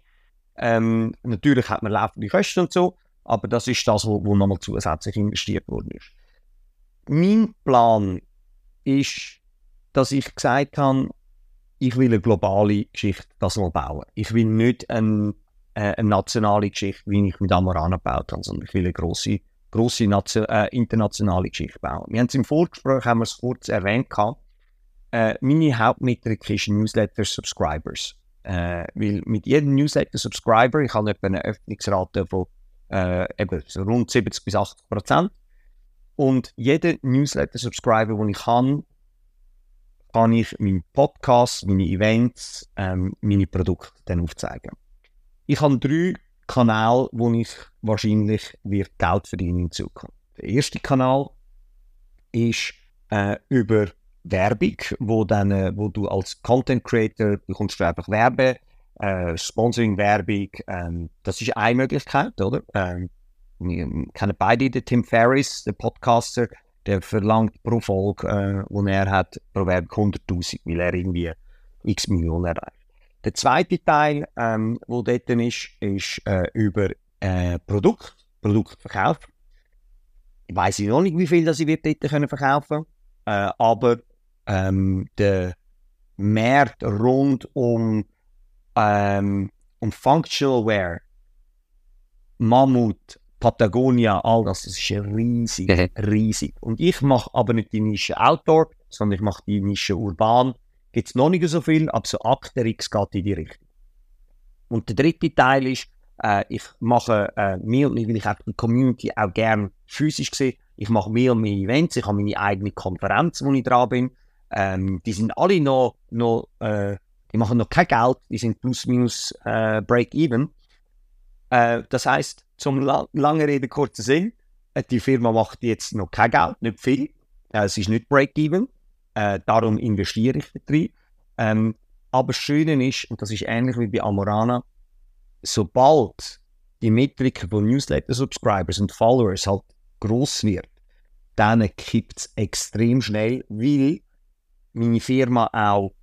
Ähm, natürlich hat man laufende Kosten und so, aber das ist das, wo, wo nochmal zusätzlich investiert worden ist. Mein Plan ist, dass ich gesagt habe, ich will eine globale Geschichte das mal bauen. Ich will nicht ein, äh, eine nationale Geschichte, wie ich mit Amarana gebaut habe, sondern ich will eine grosse, grosse äh, internationale Geschichte bauen. Wir haben es im Vorgespräch haben wir es kurz erwähnt. Äh, meine Hauptmetrik ist Newsletter-Subscribers. Äh, weil mit jedem Newsletter-Subscriber, ich habe etwa eine Öffnungsrate von äh, eben so rund 70 bis 80 Prozent. Und jeder Newsletter-Subscriber, den ich habe, kann ich meinen Podcast, meine Events, ähm, meine Produkte dann aufzeigen. Ich habe drei Kanäle, wo ich wahrscheinlich wird Geld verdienen in Zukunft. Der erste Kanal ist äh, über Werbung, wo, dann, äh, wo du als Content Creator bekommst du einfach Werbe, äh, Sponsoring-Werbung. Ähm, das ist eine Möglichkeit, oder? Ähm, wir kennen beide den Tim Ferriss, der Podcaster, der verlangt pro Folge, äh, wo er hat, pro Werbung 100'000, weil er irgendwie x Millionen erreicht. Der zweite Teil, ähm, wo dort ist, ist äh, über äh, Produkt, Produktverkauf. Ich weiß noch nicht, wie viel das ich dort verkaufen äh, aber ähm, der Markt rund um, ähm, um Functional Wear, Mammut, Patagonia, all das, das ist riesig, mhm. *laughs* riesig. Und ich mache aber nicht die Nische Outdoor, sondern ich mache die Nische Urban. Gibt es noch nicht so viel, aber so Akterix geht in die Richtung. Und der dritte Teil ist, äh, ich mache äh, mehr und mehr, weil ich auch die Community auch gerne physisch sehe, ich mache mehr und mehr Events, ich habe meine eigene Konferenz, wo ich dran bin. Ähm, die sind alle noch, noch äh, die machen noch kein Geld, die sind plus minus äh, Break-Even. Äh, das heißt, zum la langen Rede, kurzen Sinn, äh, die Firma macht jetzt noch kein Geld, nicht viel. Äh, es ist nicht Break-Even, äh, darum investiere ich drin. Ähm, aber das Schöne ist, und das ist ähnlich wie bei Amorana, sobald die Metrik von Newsletter-Subscribers und Followers halt groß wird, dann kippt es extrem schnell, weil meine Firma auch,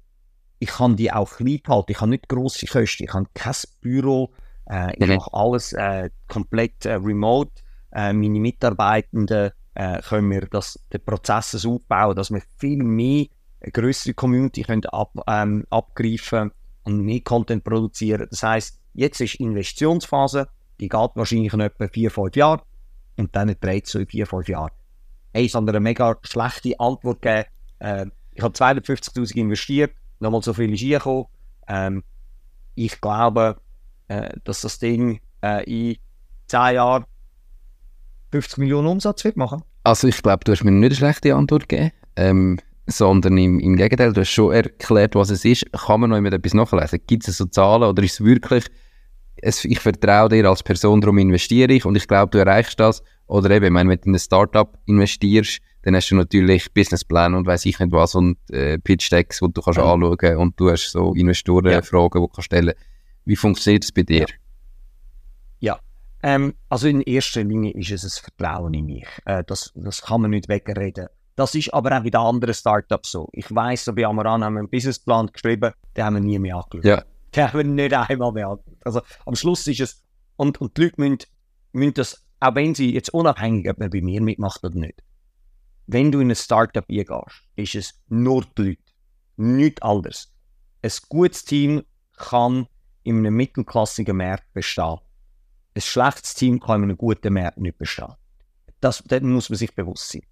ich kann die auch klein halten, ich habe nicht grosse Kosten, ich habe kein Büro, äh, ich mache alles äh, komplett äh, remote. Äh, meine Mitarbeitenden äh, können wir das, den Prozess so aufbauen, dass wir viel mehr eine größere Community können ab, ähm, abgreifen und mehr Content produzieren. Das heißt, jetzt ist Investitionsphase, die geht wahrscheinlich noch etwa 4-5 Jahre und dann dreht es so in 4-5 Jahren. Hey, es hat eine mega schlechte Antwort gegeben. Äh, ich habe 250'000 investiert, nochmal so viel ist reingekommen. Ähm, ich glaube, äh, dass das Ding äh, in 10 Jahren 50 Millionen Umsatz wird machen. Also ich glaube, du hast mir nicht eine schlechte Antwort gegeben, ähm, sondern im, im, Gegenteil, du hast schon erklärt, was es ist. Kann man noch immer etwas nachlesen? Gibt es so Zahlen oder ist es wirklich, es, ich vertraue dir als Person, darum investiere ich und ich glaube, du erreichst das. Oder eben, ich meine, wenn du in ein Startup investierst, dann hast du natürlich Businessplan und weiß ich nicht was und äh, Pitch-Decks, die du kannst ja. anschauen und du hast so Investorenfragen, ja. die du kannst stellen Wie funktioniert das bei dir? Ja, ja. Ähm, also in erster Linie ist es ein Vertrauen in mich. Äh, das, das kann man nicht wegreden. Das ist aber auch bei den anderen Startups so. Ich weiss, so bei Amaran haben wir einen Businessplan geschrieben, den haben wir nie mehr angeschaut. Ja. Den haben wir nicht einmal mehr angeschaut. Also am Schluss ist es, und, und die Leute müssen, müssen das, auch wenn sie jetzt unabhängig, ob man bei mir mitmacht oder nicht, wenn du in ein Startup eingehst, ist es nur die Leute. Nichts anderes. Ein gutes Team kann in einem mittelklassigen Markt bestehen. Ein schlechtes Team kann in einem guten Markt nicht bestehen. Das, das muss man sich bewusst sein.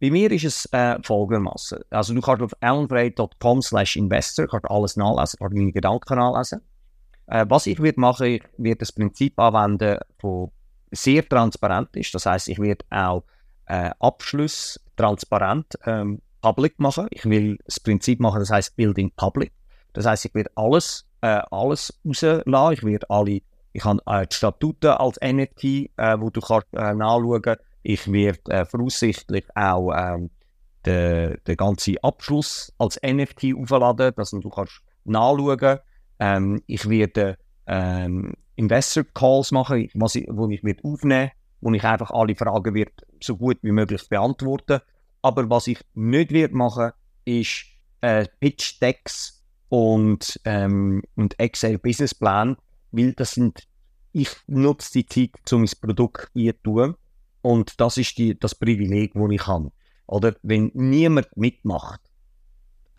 Bei mir ist es äh, folgendermaßen. Also du kannst auf allenfrey.com slash investor kannst alles nachlesen, kannst meine Gedanken nachlesen. Äh, was ich werde machen, ich werde das Prinzip anwenden, das sehr transparent ist. Das heißt, ich werde auch äh, Abschluss transparent ähm, public machen. Ich will das Prinzip machen, das heißt Building Public. Das heißt, ich werde alles, äh, alles rauslassen. Ich werde alle, ich habe äh, die Statuten als NFT, äh, wo du kannst äh, nachschauen. Ich werde äh, voraussichtlich auch ähm, den, den ganzen Abschluss als NFT aufladen, dass du kannst nachschauen. Ähm, ich werde ähm, Investor Calls machen, was ich, wo ich wird aufnehmen wo ich einfach alle Fragen wird so gut wie möglich beantworten. Aber was ich nicht wird machen, ist äh, Pitch Decks und, ähm, und Excel Business Plan, weil das sind, ich nutze die Zeit, um mein Produkt hier zu tun. Und das ist die, das Privileg, das ich habe. Oder wenn niemand mitmacht,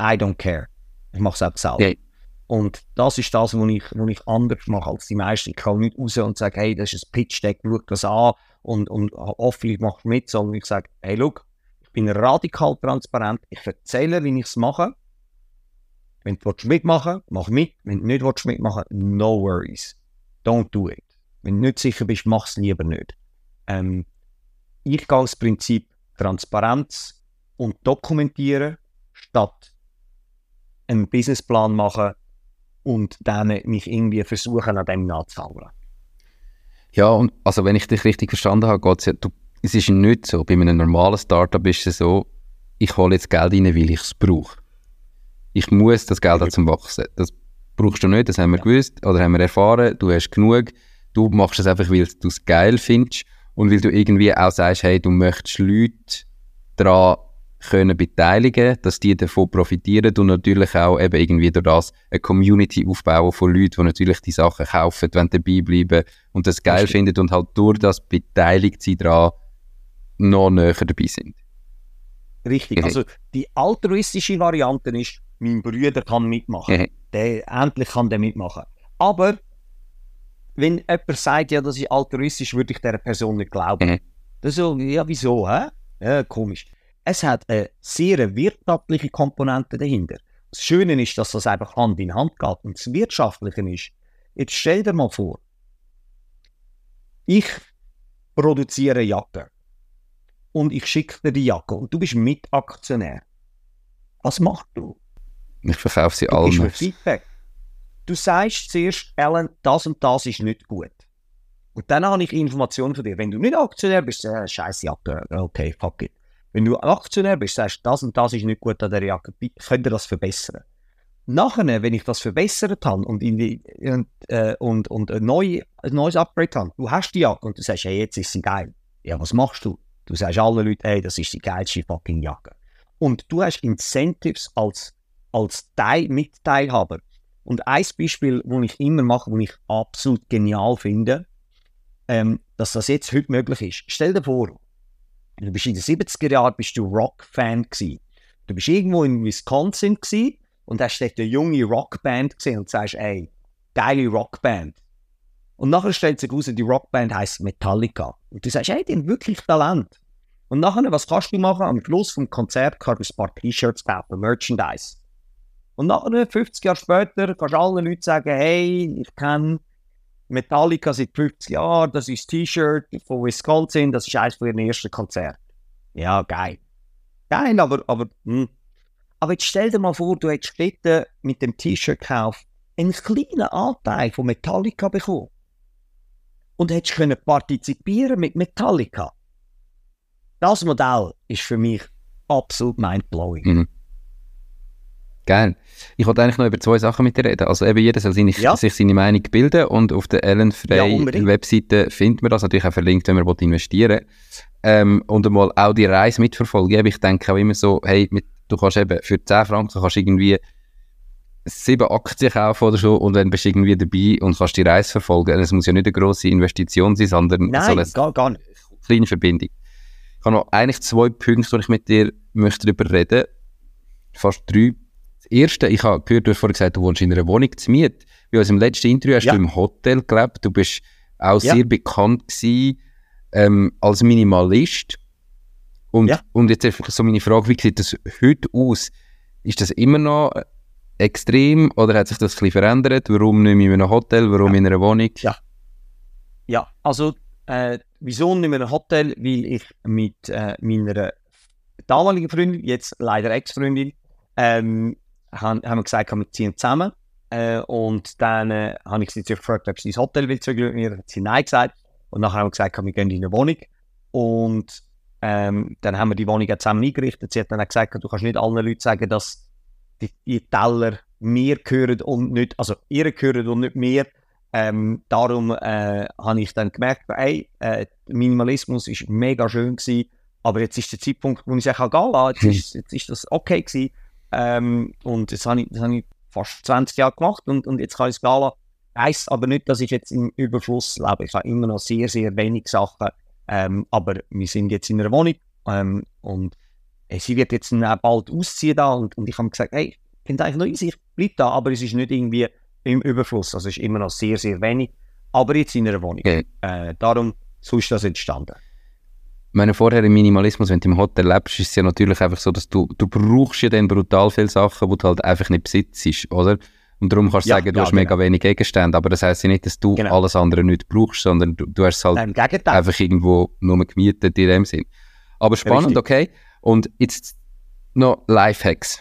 I don't care. Ich mache es auch selber. Ja. Und das ist das, was ich, was ich anders mache als die meisten. Ich kann nicht raus und sagen, hey, das ist ein Pitch-Deck, schau das an und, und hoffentlich machst du mit, sondern ich sage, hey, schau, ich bin radikal transparent, ich erzähle, wie ich es mache. Wenn du mitmachen willst, mach mit. Wenn du nicht mitmachen willst, no worries. Don't do it. Wenn du nicht sicher bist, mach es lieber nicht. Ähm, ich gehe das Prinzip Transparenz und dokumentieren, statt einen Businessplan machen und dann mich irgendwie versuchen, an dem nachzuhauen. Ja, und also wenn ich dich richtig verstanden habe, geht's ja, du, es ist nicht so, bei einem normalen Startup ist es so, ich hole jetzt Geld rein, weil ich es brauche. Ich muss das Geld zum Wachsen. Das brauchst du nicht, das haben wir ja. gewusst oder haben wir erfahren, du hast genug, du machst es einfach, weil du es geil findest und weil du irgendwie auch sagst, hey, du möchtest Leute daran können beteiligen, dass die davon profitieren und natürlich auch eben irgendwie durch das eine Community aufbauen von Leuten, die natürlich die Sachen kaufen, wenn dabei bleiben und das geil das finden und halt durch das beteiligt sie daran noch näher dabei sind. Richtig, also die altruistische Variante ist, mein Bruder kann mitmachen. Der, endlich kann der mitmachen. Aber wenn jemand sagt, ja, das ist altruistisch, würde ich dieser Person nicht glauben. Das ist so, ja, wieso, hä? Ja, komisch es hat eine sehr wirtschaftliche Komponente dahinter. Das Schöne ist, dass das einfach Hand in Hand geht. Und das Wirtschaftliche ist, jetzt stell dir mal vor, ich produziere Jacke und ich schicke dir die Jacke und du bist Mitaktionär. Was machst du? Ich verkaufe sie alle. Du Feedback. Du sagst zuerst, Alan, das und das ist nicht gut. Und dann habe ich Informationen von dir. Wenn du nicht Aktionär bist, äh, scheiß Jacke, okay, fuck it. Wenn du Aktionär bist, sagst das und das ist nicht gut an der Jacke, könnt ihr das verbessern. Nachher, wenn ich das verbessert habe und, in die, und, äh, und, und ein, neu, ein neues Upgrade habe, du hast die Jacke und du sagst, hey, jetzt ist sie geil. Ja, was machst du? Du sagst allen Leuten, hey, das ist die geilste fucking Jacke. Und du hast Incentives als, als Teil, Mitteilhaber. Und ein Beispiel, das ich immer mache, das ich absolut genial finde, ähm, dass das jetzt heute möglich ist. Stell dir vor, Du bist in den 70er Jahren bist du Rock-Fan. Du bist irgendwo in Wisconsin gewesen und hast dort eine junge Rockband gesehen und sagst, ey, geile Rockband. Und nachher stellt sich heraus, die Rockband heißt Metallica. Und du sagst, ey, die haben wirklich Talent. Und nachher, was kannst du machen? Am Schluss vom Konzert kannst du ein paar T-Shirts kaufen, Merchandise. Und nachher, 50 Jahre später, kannst du allen Leuten sagen, hey, ich kenne Metallica seit 50 Jahren, das ist T-Shirt von Wisconsin, das ist eines von ihren ersten Konzerten. Ja, geil. Geil, aber, aber, hm. aber jetzt stell dir mal vor, du hättest dort mit dem T-Shirt-Kauf einen kleinen Anteil von Metallica bekommen. Und hättest können partizipieren mit Metallica. Das Modell ist für mich absolut mindblowing. Mhm. Geil. Ich wollte eigentlich noch über zwei Sachen mit dir reden. Also eben jeder soll seine, ja. sich seine Meinung bilden und auf der Ellen Frey ja, Webseite findet man das natürlich auch verlinkt, wenn man investieren will. Ähm, und einmal auch die Reise mitverfolgen. Ich denke auch immer so, hey, mit, du kannst eben für 10 Franken kannst irgendwie sieben Aktien kaufen oder so und dann bist du irgendwie dabei und kannst die Reise verfolgen. Es muss ja nicht eine grosse Investition sein, sondern Nein, so eine gar, nicht. kleine Verbindung. Ich habe noch eigentlich zwei Punkte, wo ich mit dir möchte darüber reden. Fast drei das Erste, ich habe gehört, du hast vorhin gesagt, du wohnst in einer Wohnung zu Miet. Bei unserem letzten Interview hast ja. du im Hotel gelebt. Du bist auch ja. sehr bekannt gewesen, ähm, als Minimalist. Und, ja. und jetzt einfach so meine Frage, wie sieht das heute aus? Ist das immer noch extrem oder hat sich das ein bisschen verändert? Warum nicht mehr in einem Hotel, warum in einer Wohnung? Ja, ja also äh, wieso nicht mehr in einem Hotel? Weil ich mit äh, meiner damaligen Freundin, jetzt leider Ex-Freundin, ähm, haben, haben wir gesagt, wir ziehen zusammen. Äh, und dann äh, habe ich sie gefragt, ob sie ins Hotel will zügeln mit mir. Hat sie nein gesagt. Und nachher haben wir gesagt, wir gehen in eine Wohnung. Und ähm, dann haben wir die Wohnung zusammen eingerichtet. Sie hat dann auch gesagt, du kannst nicht allen Leuten sagen, dass die, die Teller mir gehören und nicht, also ihr gehören und nicht mir. Ähm, darum äh, habe ich dann gemerkt, hey, äh, Minimalismus ist mega schön gewesen, aber jetzt ist der Zeitpunkt, wo ich sagen kann, gehen lassen. Jetzt, hm. ist, jetzt ist das okay gewesen. Ähm, und das habe ich, das habe ich fast 20 Jahre gemacht und, und jetzt kann ich lassen. Heißt aber nicht, dass ich jetzt im Überfluss lebe. Ich habe immer noch sehr, sehr wenig Sachen. Ähm, aber wir sind jetzt in einer Wohnung ähm, und äh, sie wird jetzt bald ausziehen da und, und ich habe gesagt, hey, finde eigentlich noch easy, ich bleibe da, aber es ist nicht irgendwie im Überfluss, also es ist immer noch sehr, sehr wenig, aber jetzt in einer Wohnung. Okay. Äh, darum, so ist das entstanden. Meine, vorher im Minimalismus, wenn du im Hotel lebst, ist es ja natürlich einfach so, dass du, du brauchst ja dann brutal viele Sachen, die du halt einfach nicht besitzt, oder? Und darum kannst du Ja, sagen, du ja, hast mega genau. wenig Gegenstände, aber das heisst ja nicht, dass du Genau. alles andere nicht brauchst, sondern du, du hast es halt Nein, einfach irgendwo nur gemietet in dem Sinn. Aber spannend, Richtig. okay. Und jetzt noch Lifehacks.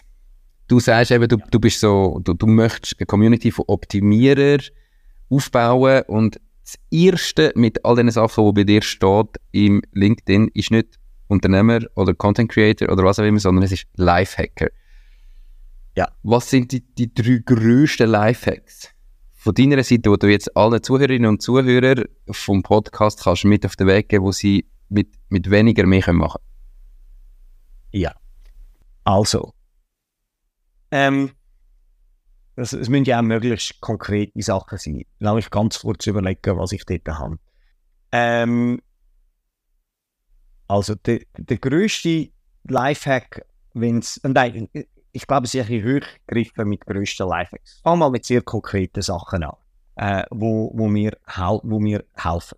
Du sagst eben, du, du bist so, du, du möchtest eine Community von Optimierer aufbauen und das Erste mit all den Sachen, die bei dir steht im LinkedIn, ist nicht Unternehmer oder Content Creator oder was auch immer, sondern es ist Lifehacker. Ja. Was sind die, die drei grössten Lifehacks von deiner Seite, wo du jetzt allen Zuhörerinnen und Zuhörern vom Podcast kannst mit auf den Weg geben, wo sie mit, mit weniger mehr können machen Ja. Also. Ähm, es, müssen ja auch möglichst konkrete Sachen sein. Lass mich ganz kurz überlegen, was ich dort habe. Ähm, also, der, der grösste Lifehack, wenn es. Nein, ich glaube, es ist ein bisschen höher gegriffen mit grössten Lifehacks. Fangen mal mit sehr konkreten Sachen an, äh, wo, wo, mir, wo mir helfen.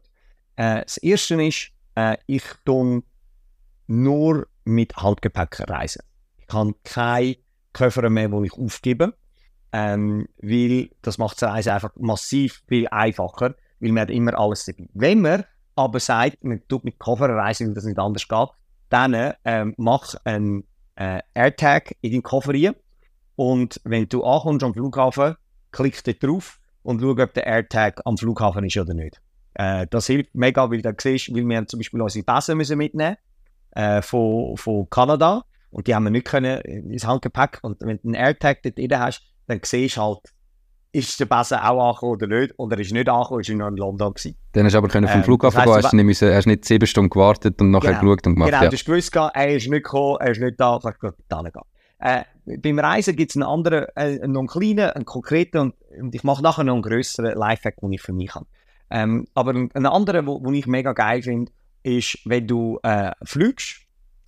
Äh, das erste ist, äh, ich tue nur mit Handgepäck reisen. Ich habe keine Koffer mehr, die ich aufgebe, ähm, weil das macht das Reisen einfach massiv viel einfacher, weil man hat immer alles dabei. Wenn man aber sagt, man tut mit Koffer reisen, weil das nicht anders geht, dann ähm, mach einen äh, AirTag in deinen Koffer rein und wenn du ankommst am Flughafen, klick dort drauf und schau, ob der AirTag am Flughafen ist oder nicht. Äh, das hilft mega, weil du siehst, weil wir zum Beispiel unsere Pässe müssen mitnehmen äh, von, von Kanada und die haben wir nicht können ins Handgepäck und wenn du einen AirTag dort drin hast, dann siehst du halt, ist der Besen auch angekommen oder nicht und er ist nicht angekommen, ist er noch in London gewesen. Dann hast du aber können vom Ähm, Flughafen gehen, hast du nicht, müssen, hast nicht sieben Stunden gewartet und nachher Genau. geschaut und gemacht. Genau, ja. du hast gewusst, er ist nicht gekommen, er ist nicht da, kannst du gehen. Äh, beim Reisen gibt es einen anderen, äh, noch einen kleinen, einen konkreten und, und ich mache nachher noch einen grösseren Lifehack, den ich für mich habe. Ähm, aber ein, ein anderer, wo ich mega geil finde, ist, wenn du äh, fliegst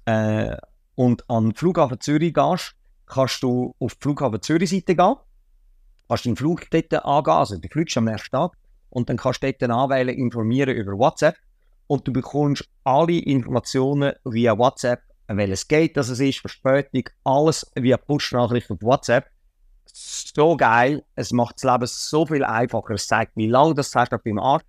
äh, und an den Flughafen Zürich gehst, kannst du auf die Flughafen Zürich-Seite gehen, kannst den Flug dort angehen, also du fliegst am nächsten Tag und dann kannst du dort anwählen, informieren über WhatsApp und du bekommst alle Informationen via WhatsApp, welches Gate das es ist, Verspätung, alles via Push-Nachricht auf WhatsApp. So geil, es macht das Leben so viel einfacher. Es zeigt, wie lange das hast du beim Arzt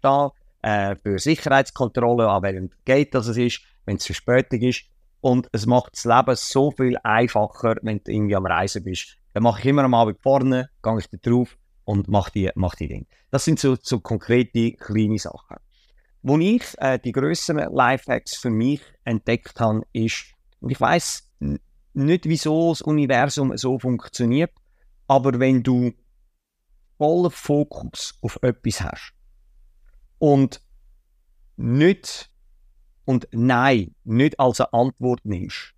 äh, für Sicherheitskontrolle, an welchem Gate das es ist, wenn es Verspätung ist. Und es macht das Leben so viel einfacher, wenn du irgendwie am Reisen bist. Dann mache ich immer am Abend vorne, gehe ich da drauf und mache die, mach die Dinge. Das sind so, so konkrete, kleine Sachen. Wo ich äh, die grösseren Lifehacks für mich entdeckt habe, ist, und ich weiß nicht, wieso das Universum so funktioniert, aber wenn du vollen Fokus auf etwas hast und nicht und Nein nicht als eine Antwort nimmst,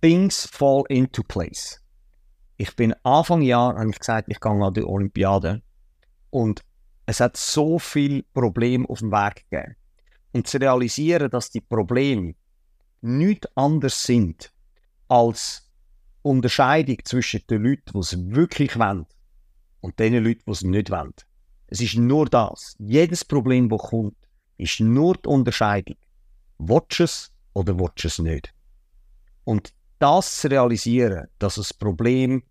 things fall into place. Ich bin Anfang Jahr, habe ich gesagt, ich gehe an die Olympiade und es hat so viele Probleme auf dem Weg gegeben. Und zu realisieren, dass die Probleme nicht anders sind als Unterscheidung zwischen den Leuten, die es wirklich wollen und den Leuten, die es nicht wollen. Es ist nur das. Jedes Problem, das kommt, ist nur die Unterscheidung. Willst du es oder willst du es nicht? Und das zu realisieren, dass das Problem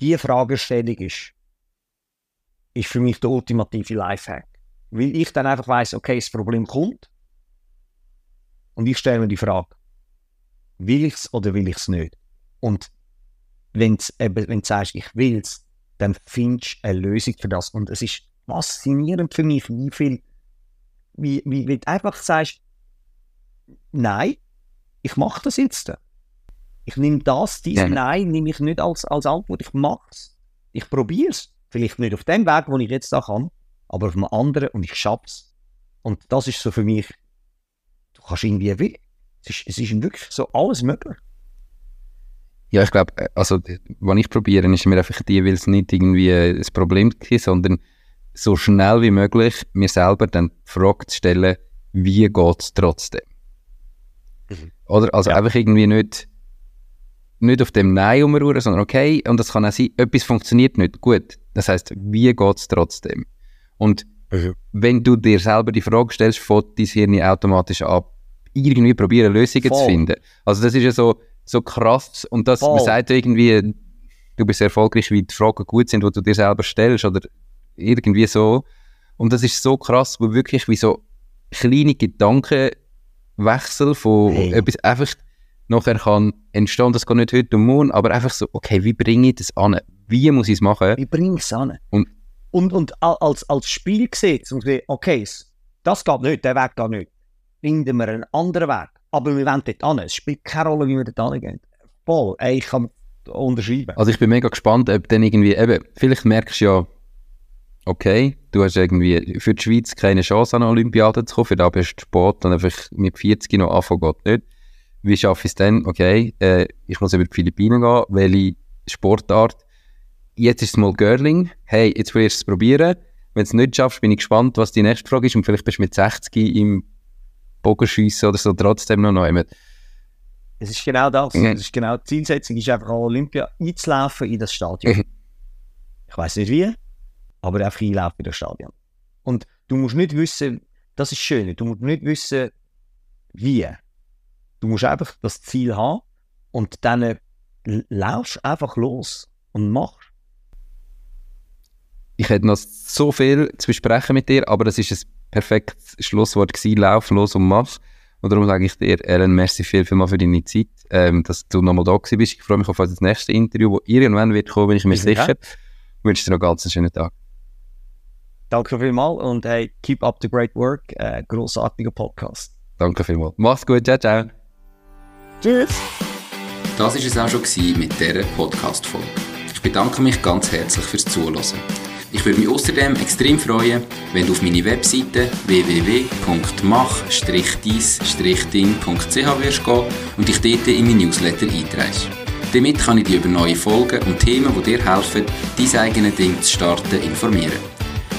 die Fragestellung ist, ist für mich der ultimative Lifehack. Weil ich dann einfach weiß, okay, das Problem kommt und ich stelle mir die Frage, will ich es oder will ich es nicht? Und wenn du sagst, ich will es, dann findest du eine Lösung für das. Und es ist faszinierend für mich, wie viel, wie, wie, wie du einfach sagst, nein, ich mache das jetzt. Ich nehme das, dieses Ja. Nein, nehme ich nicht als, als Antwort, ich mache es. Ich probiere es. Vielleicht nicht auf dem Weg, wo ich jetzt da kann, aber auf einem anderen und ich schaffe es. Und das ist so für mich, du kannst irgendwie, wie- es ist, es ist wirklich so alles möglich. Ja, ich glaube, also, was ich probiere, ist mir einfach die, weil es nicht irgendwie ein Problem ist, sondern so schnell wie möglich mir selber dann die Frage zu stellen, wie geht es trotzdem? Mhm. Oder? Also Ja. einfach irgendwie nicht nicht auf dem Nein umruhen, sondern okay, und das kann auch sein, etwas funktioniert nicht gut. Das heißt, wie geht es trotzdem? Und Mhm. wenn du dir selber die Frage stellst, fängt dein Hirn automatisch ab, irgendwie probieren, Lösungen zu Voll. finden. Also das ist ja so, so krass und das, man sagt ja irgendwie, du bist erfolgreich, wie die Fragen gut sind, die du dir selber stellst oder irgendwie so. Und das ist so krass, wo wirklich wie so kleine Gedankenwechsel von Hey. etwas einfach nachher kann entstehen, das geht nicht heute und morgen, aber einfach so, okay, wie bringe ich das an? Wie muss ich es machen? Wie bringe ich es an? Und- und, und al- als, als Spiel gesagt, okay, das geht nicht, der Weg geht nicht. Finden wir einen anderen Weg. Aber wir wollen dort an. Es spielt keine Rolle, wie wir dort angehen. Voll, ey, ich kann unterschreiben. Also ich bin mega gespannt, ob dann irgendwie, eben, vielleicht merkst du ja, okay, du hast irgendwie für die Schweiz keine Chance an eine Olympiade zu kommen, für da bist du Sport und einfach mit 40 noch anfangen geht nicht. Wie schaffe ich es dann? Okay, äh, ich muss über die Philippinen gehen, welche Sportart? Jetzt ist es mal Girling. Hey, jetzt willst du es probieren. Wenn du es nicht schaffst, bin ich gespannt, was die nächste Frage ist und vielleicht bist du mit 60 im Bogenschiessen oder so trotzdem noch neu. Es ist genau das. Ja. Es ist genau die Zielsetzung, ist einfach an Olympia einzulaufen in das Stadion. *laughs* Ich weiß nicht wie, aber einfach einlaufen in das Stadion. Und du musst nicht wissen, das ist schön, du musst nicht wissen, wie. Du musst einfach das Ziel haben und dann laufst einfach los und machst. Ich hätte noch so viel zu besprechen mit dir, aber das ist ein perfektes Schlusswort gewesen. Lauf los und mach. Und darum sage ich dir, Ellen, merci viel, viel mal für deine Zeit, ähm, dass du nochmal da bist. Ich freue mich auf unser nächstes Interview, das irgendwann wird kommen, bin ich mir sicher. Ich wünsche dir noch ganz einen schönen Tag. Danke vielmals und hey, keep up the great work. Äh, grossartiger Podcast. Danke vielmals. Mach's gut, ciao, ciao. Tschüss! Das war es auch schon mit dieser Podcast-Folge. Ich bedanke mich ganz herzlich fürs Zuhören. Ich würde mich außerdem extrem freuen, wenn du auf meine Webseite www.mach-dies-ding.ch wirst gehen und dich dort in mein Newsletter einträgst. Damit kann ich dich über neue Folgen und Themen, die dir helfen, dein eigenes Ding zu starten, informieren.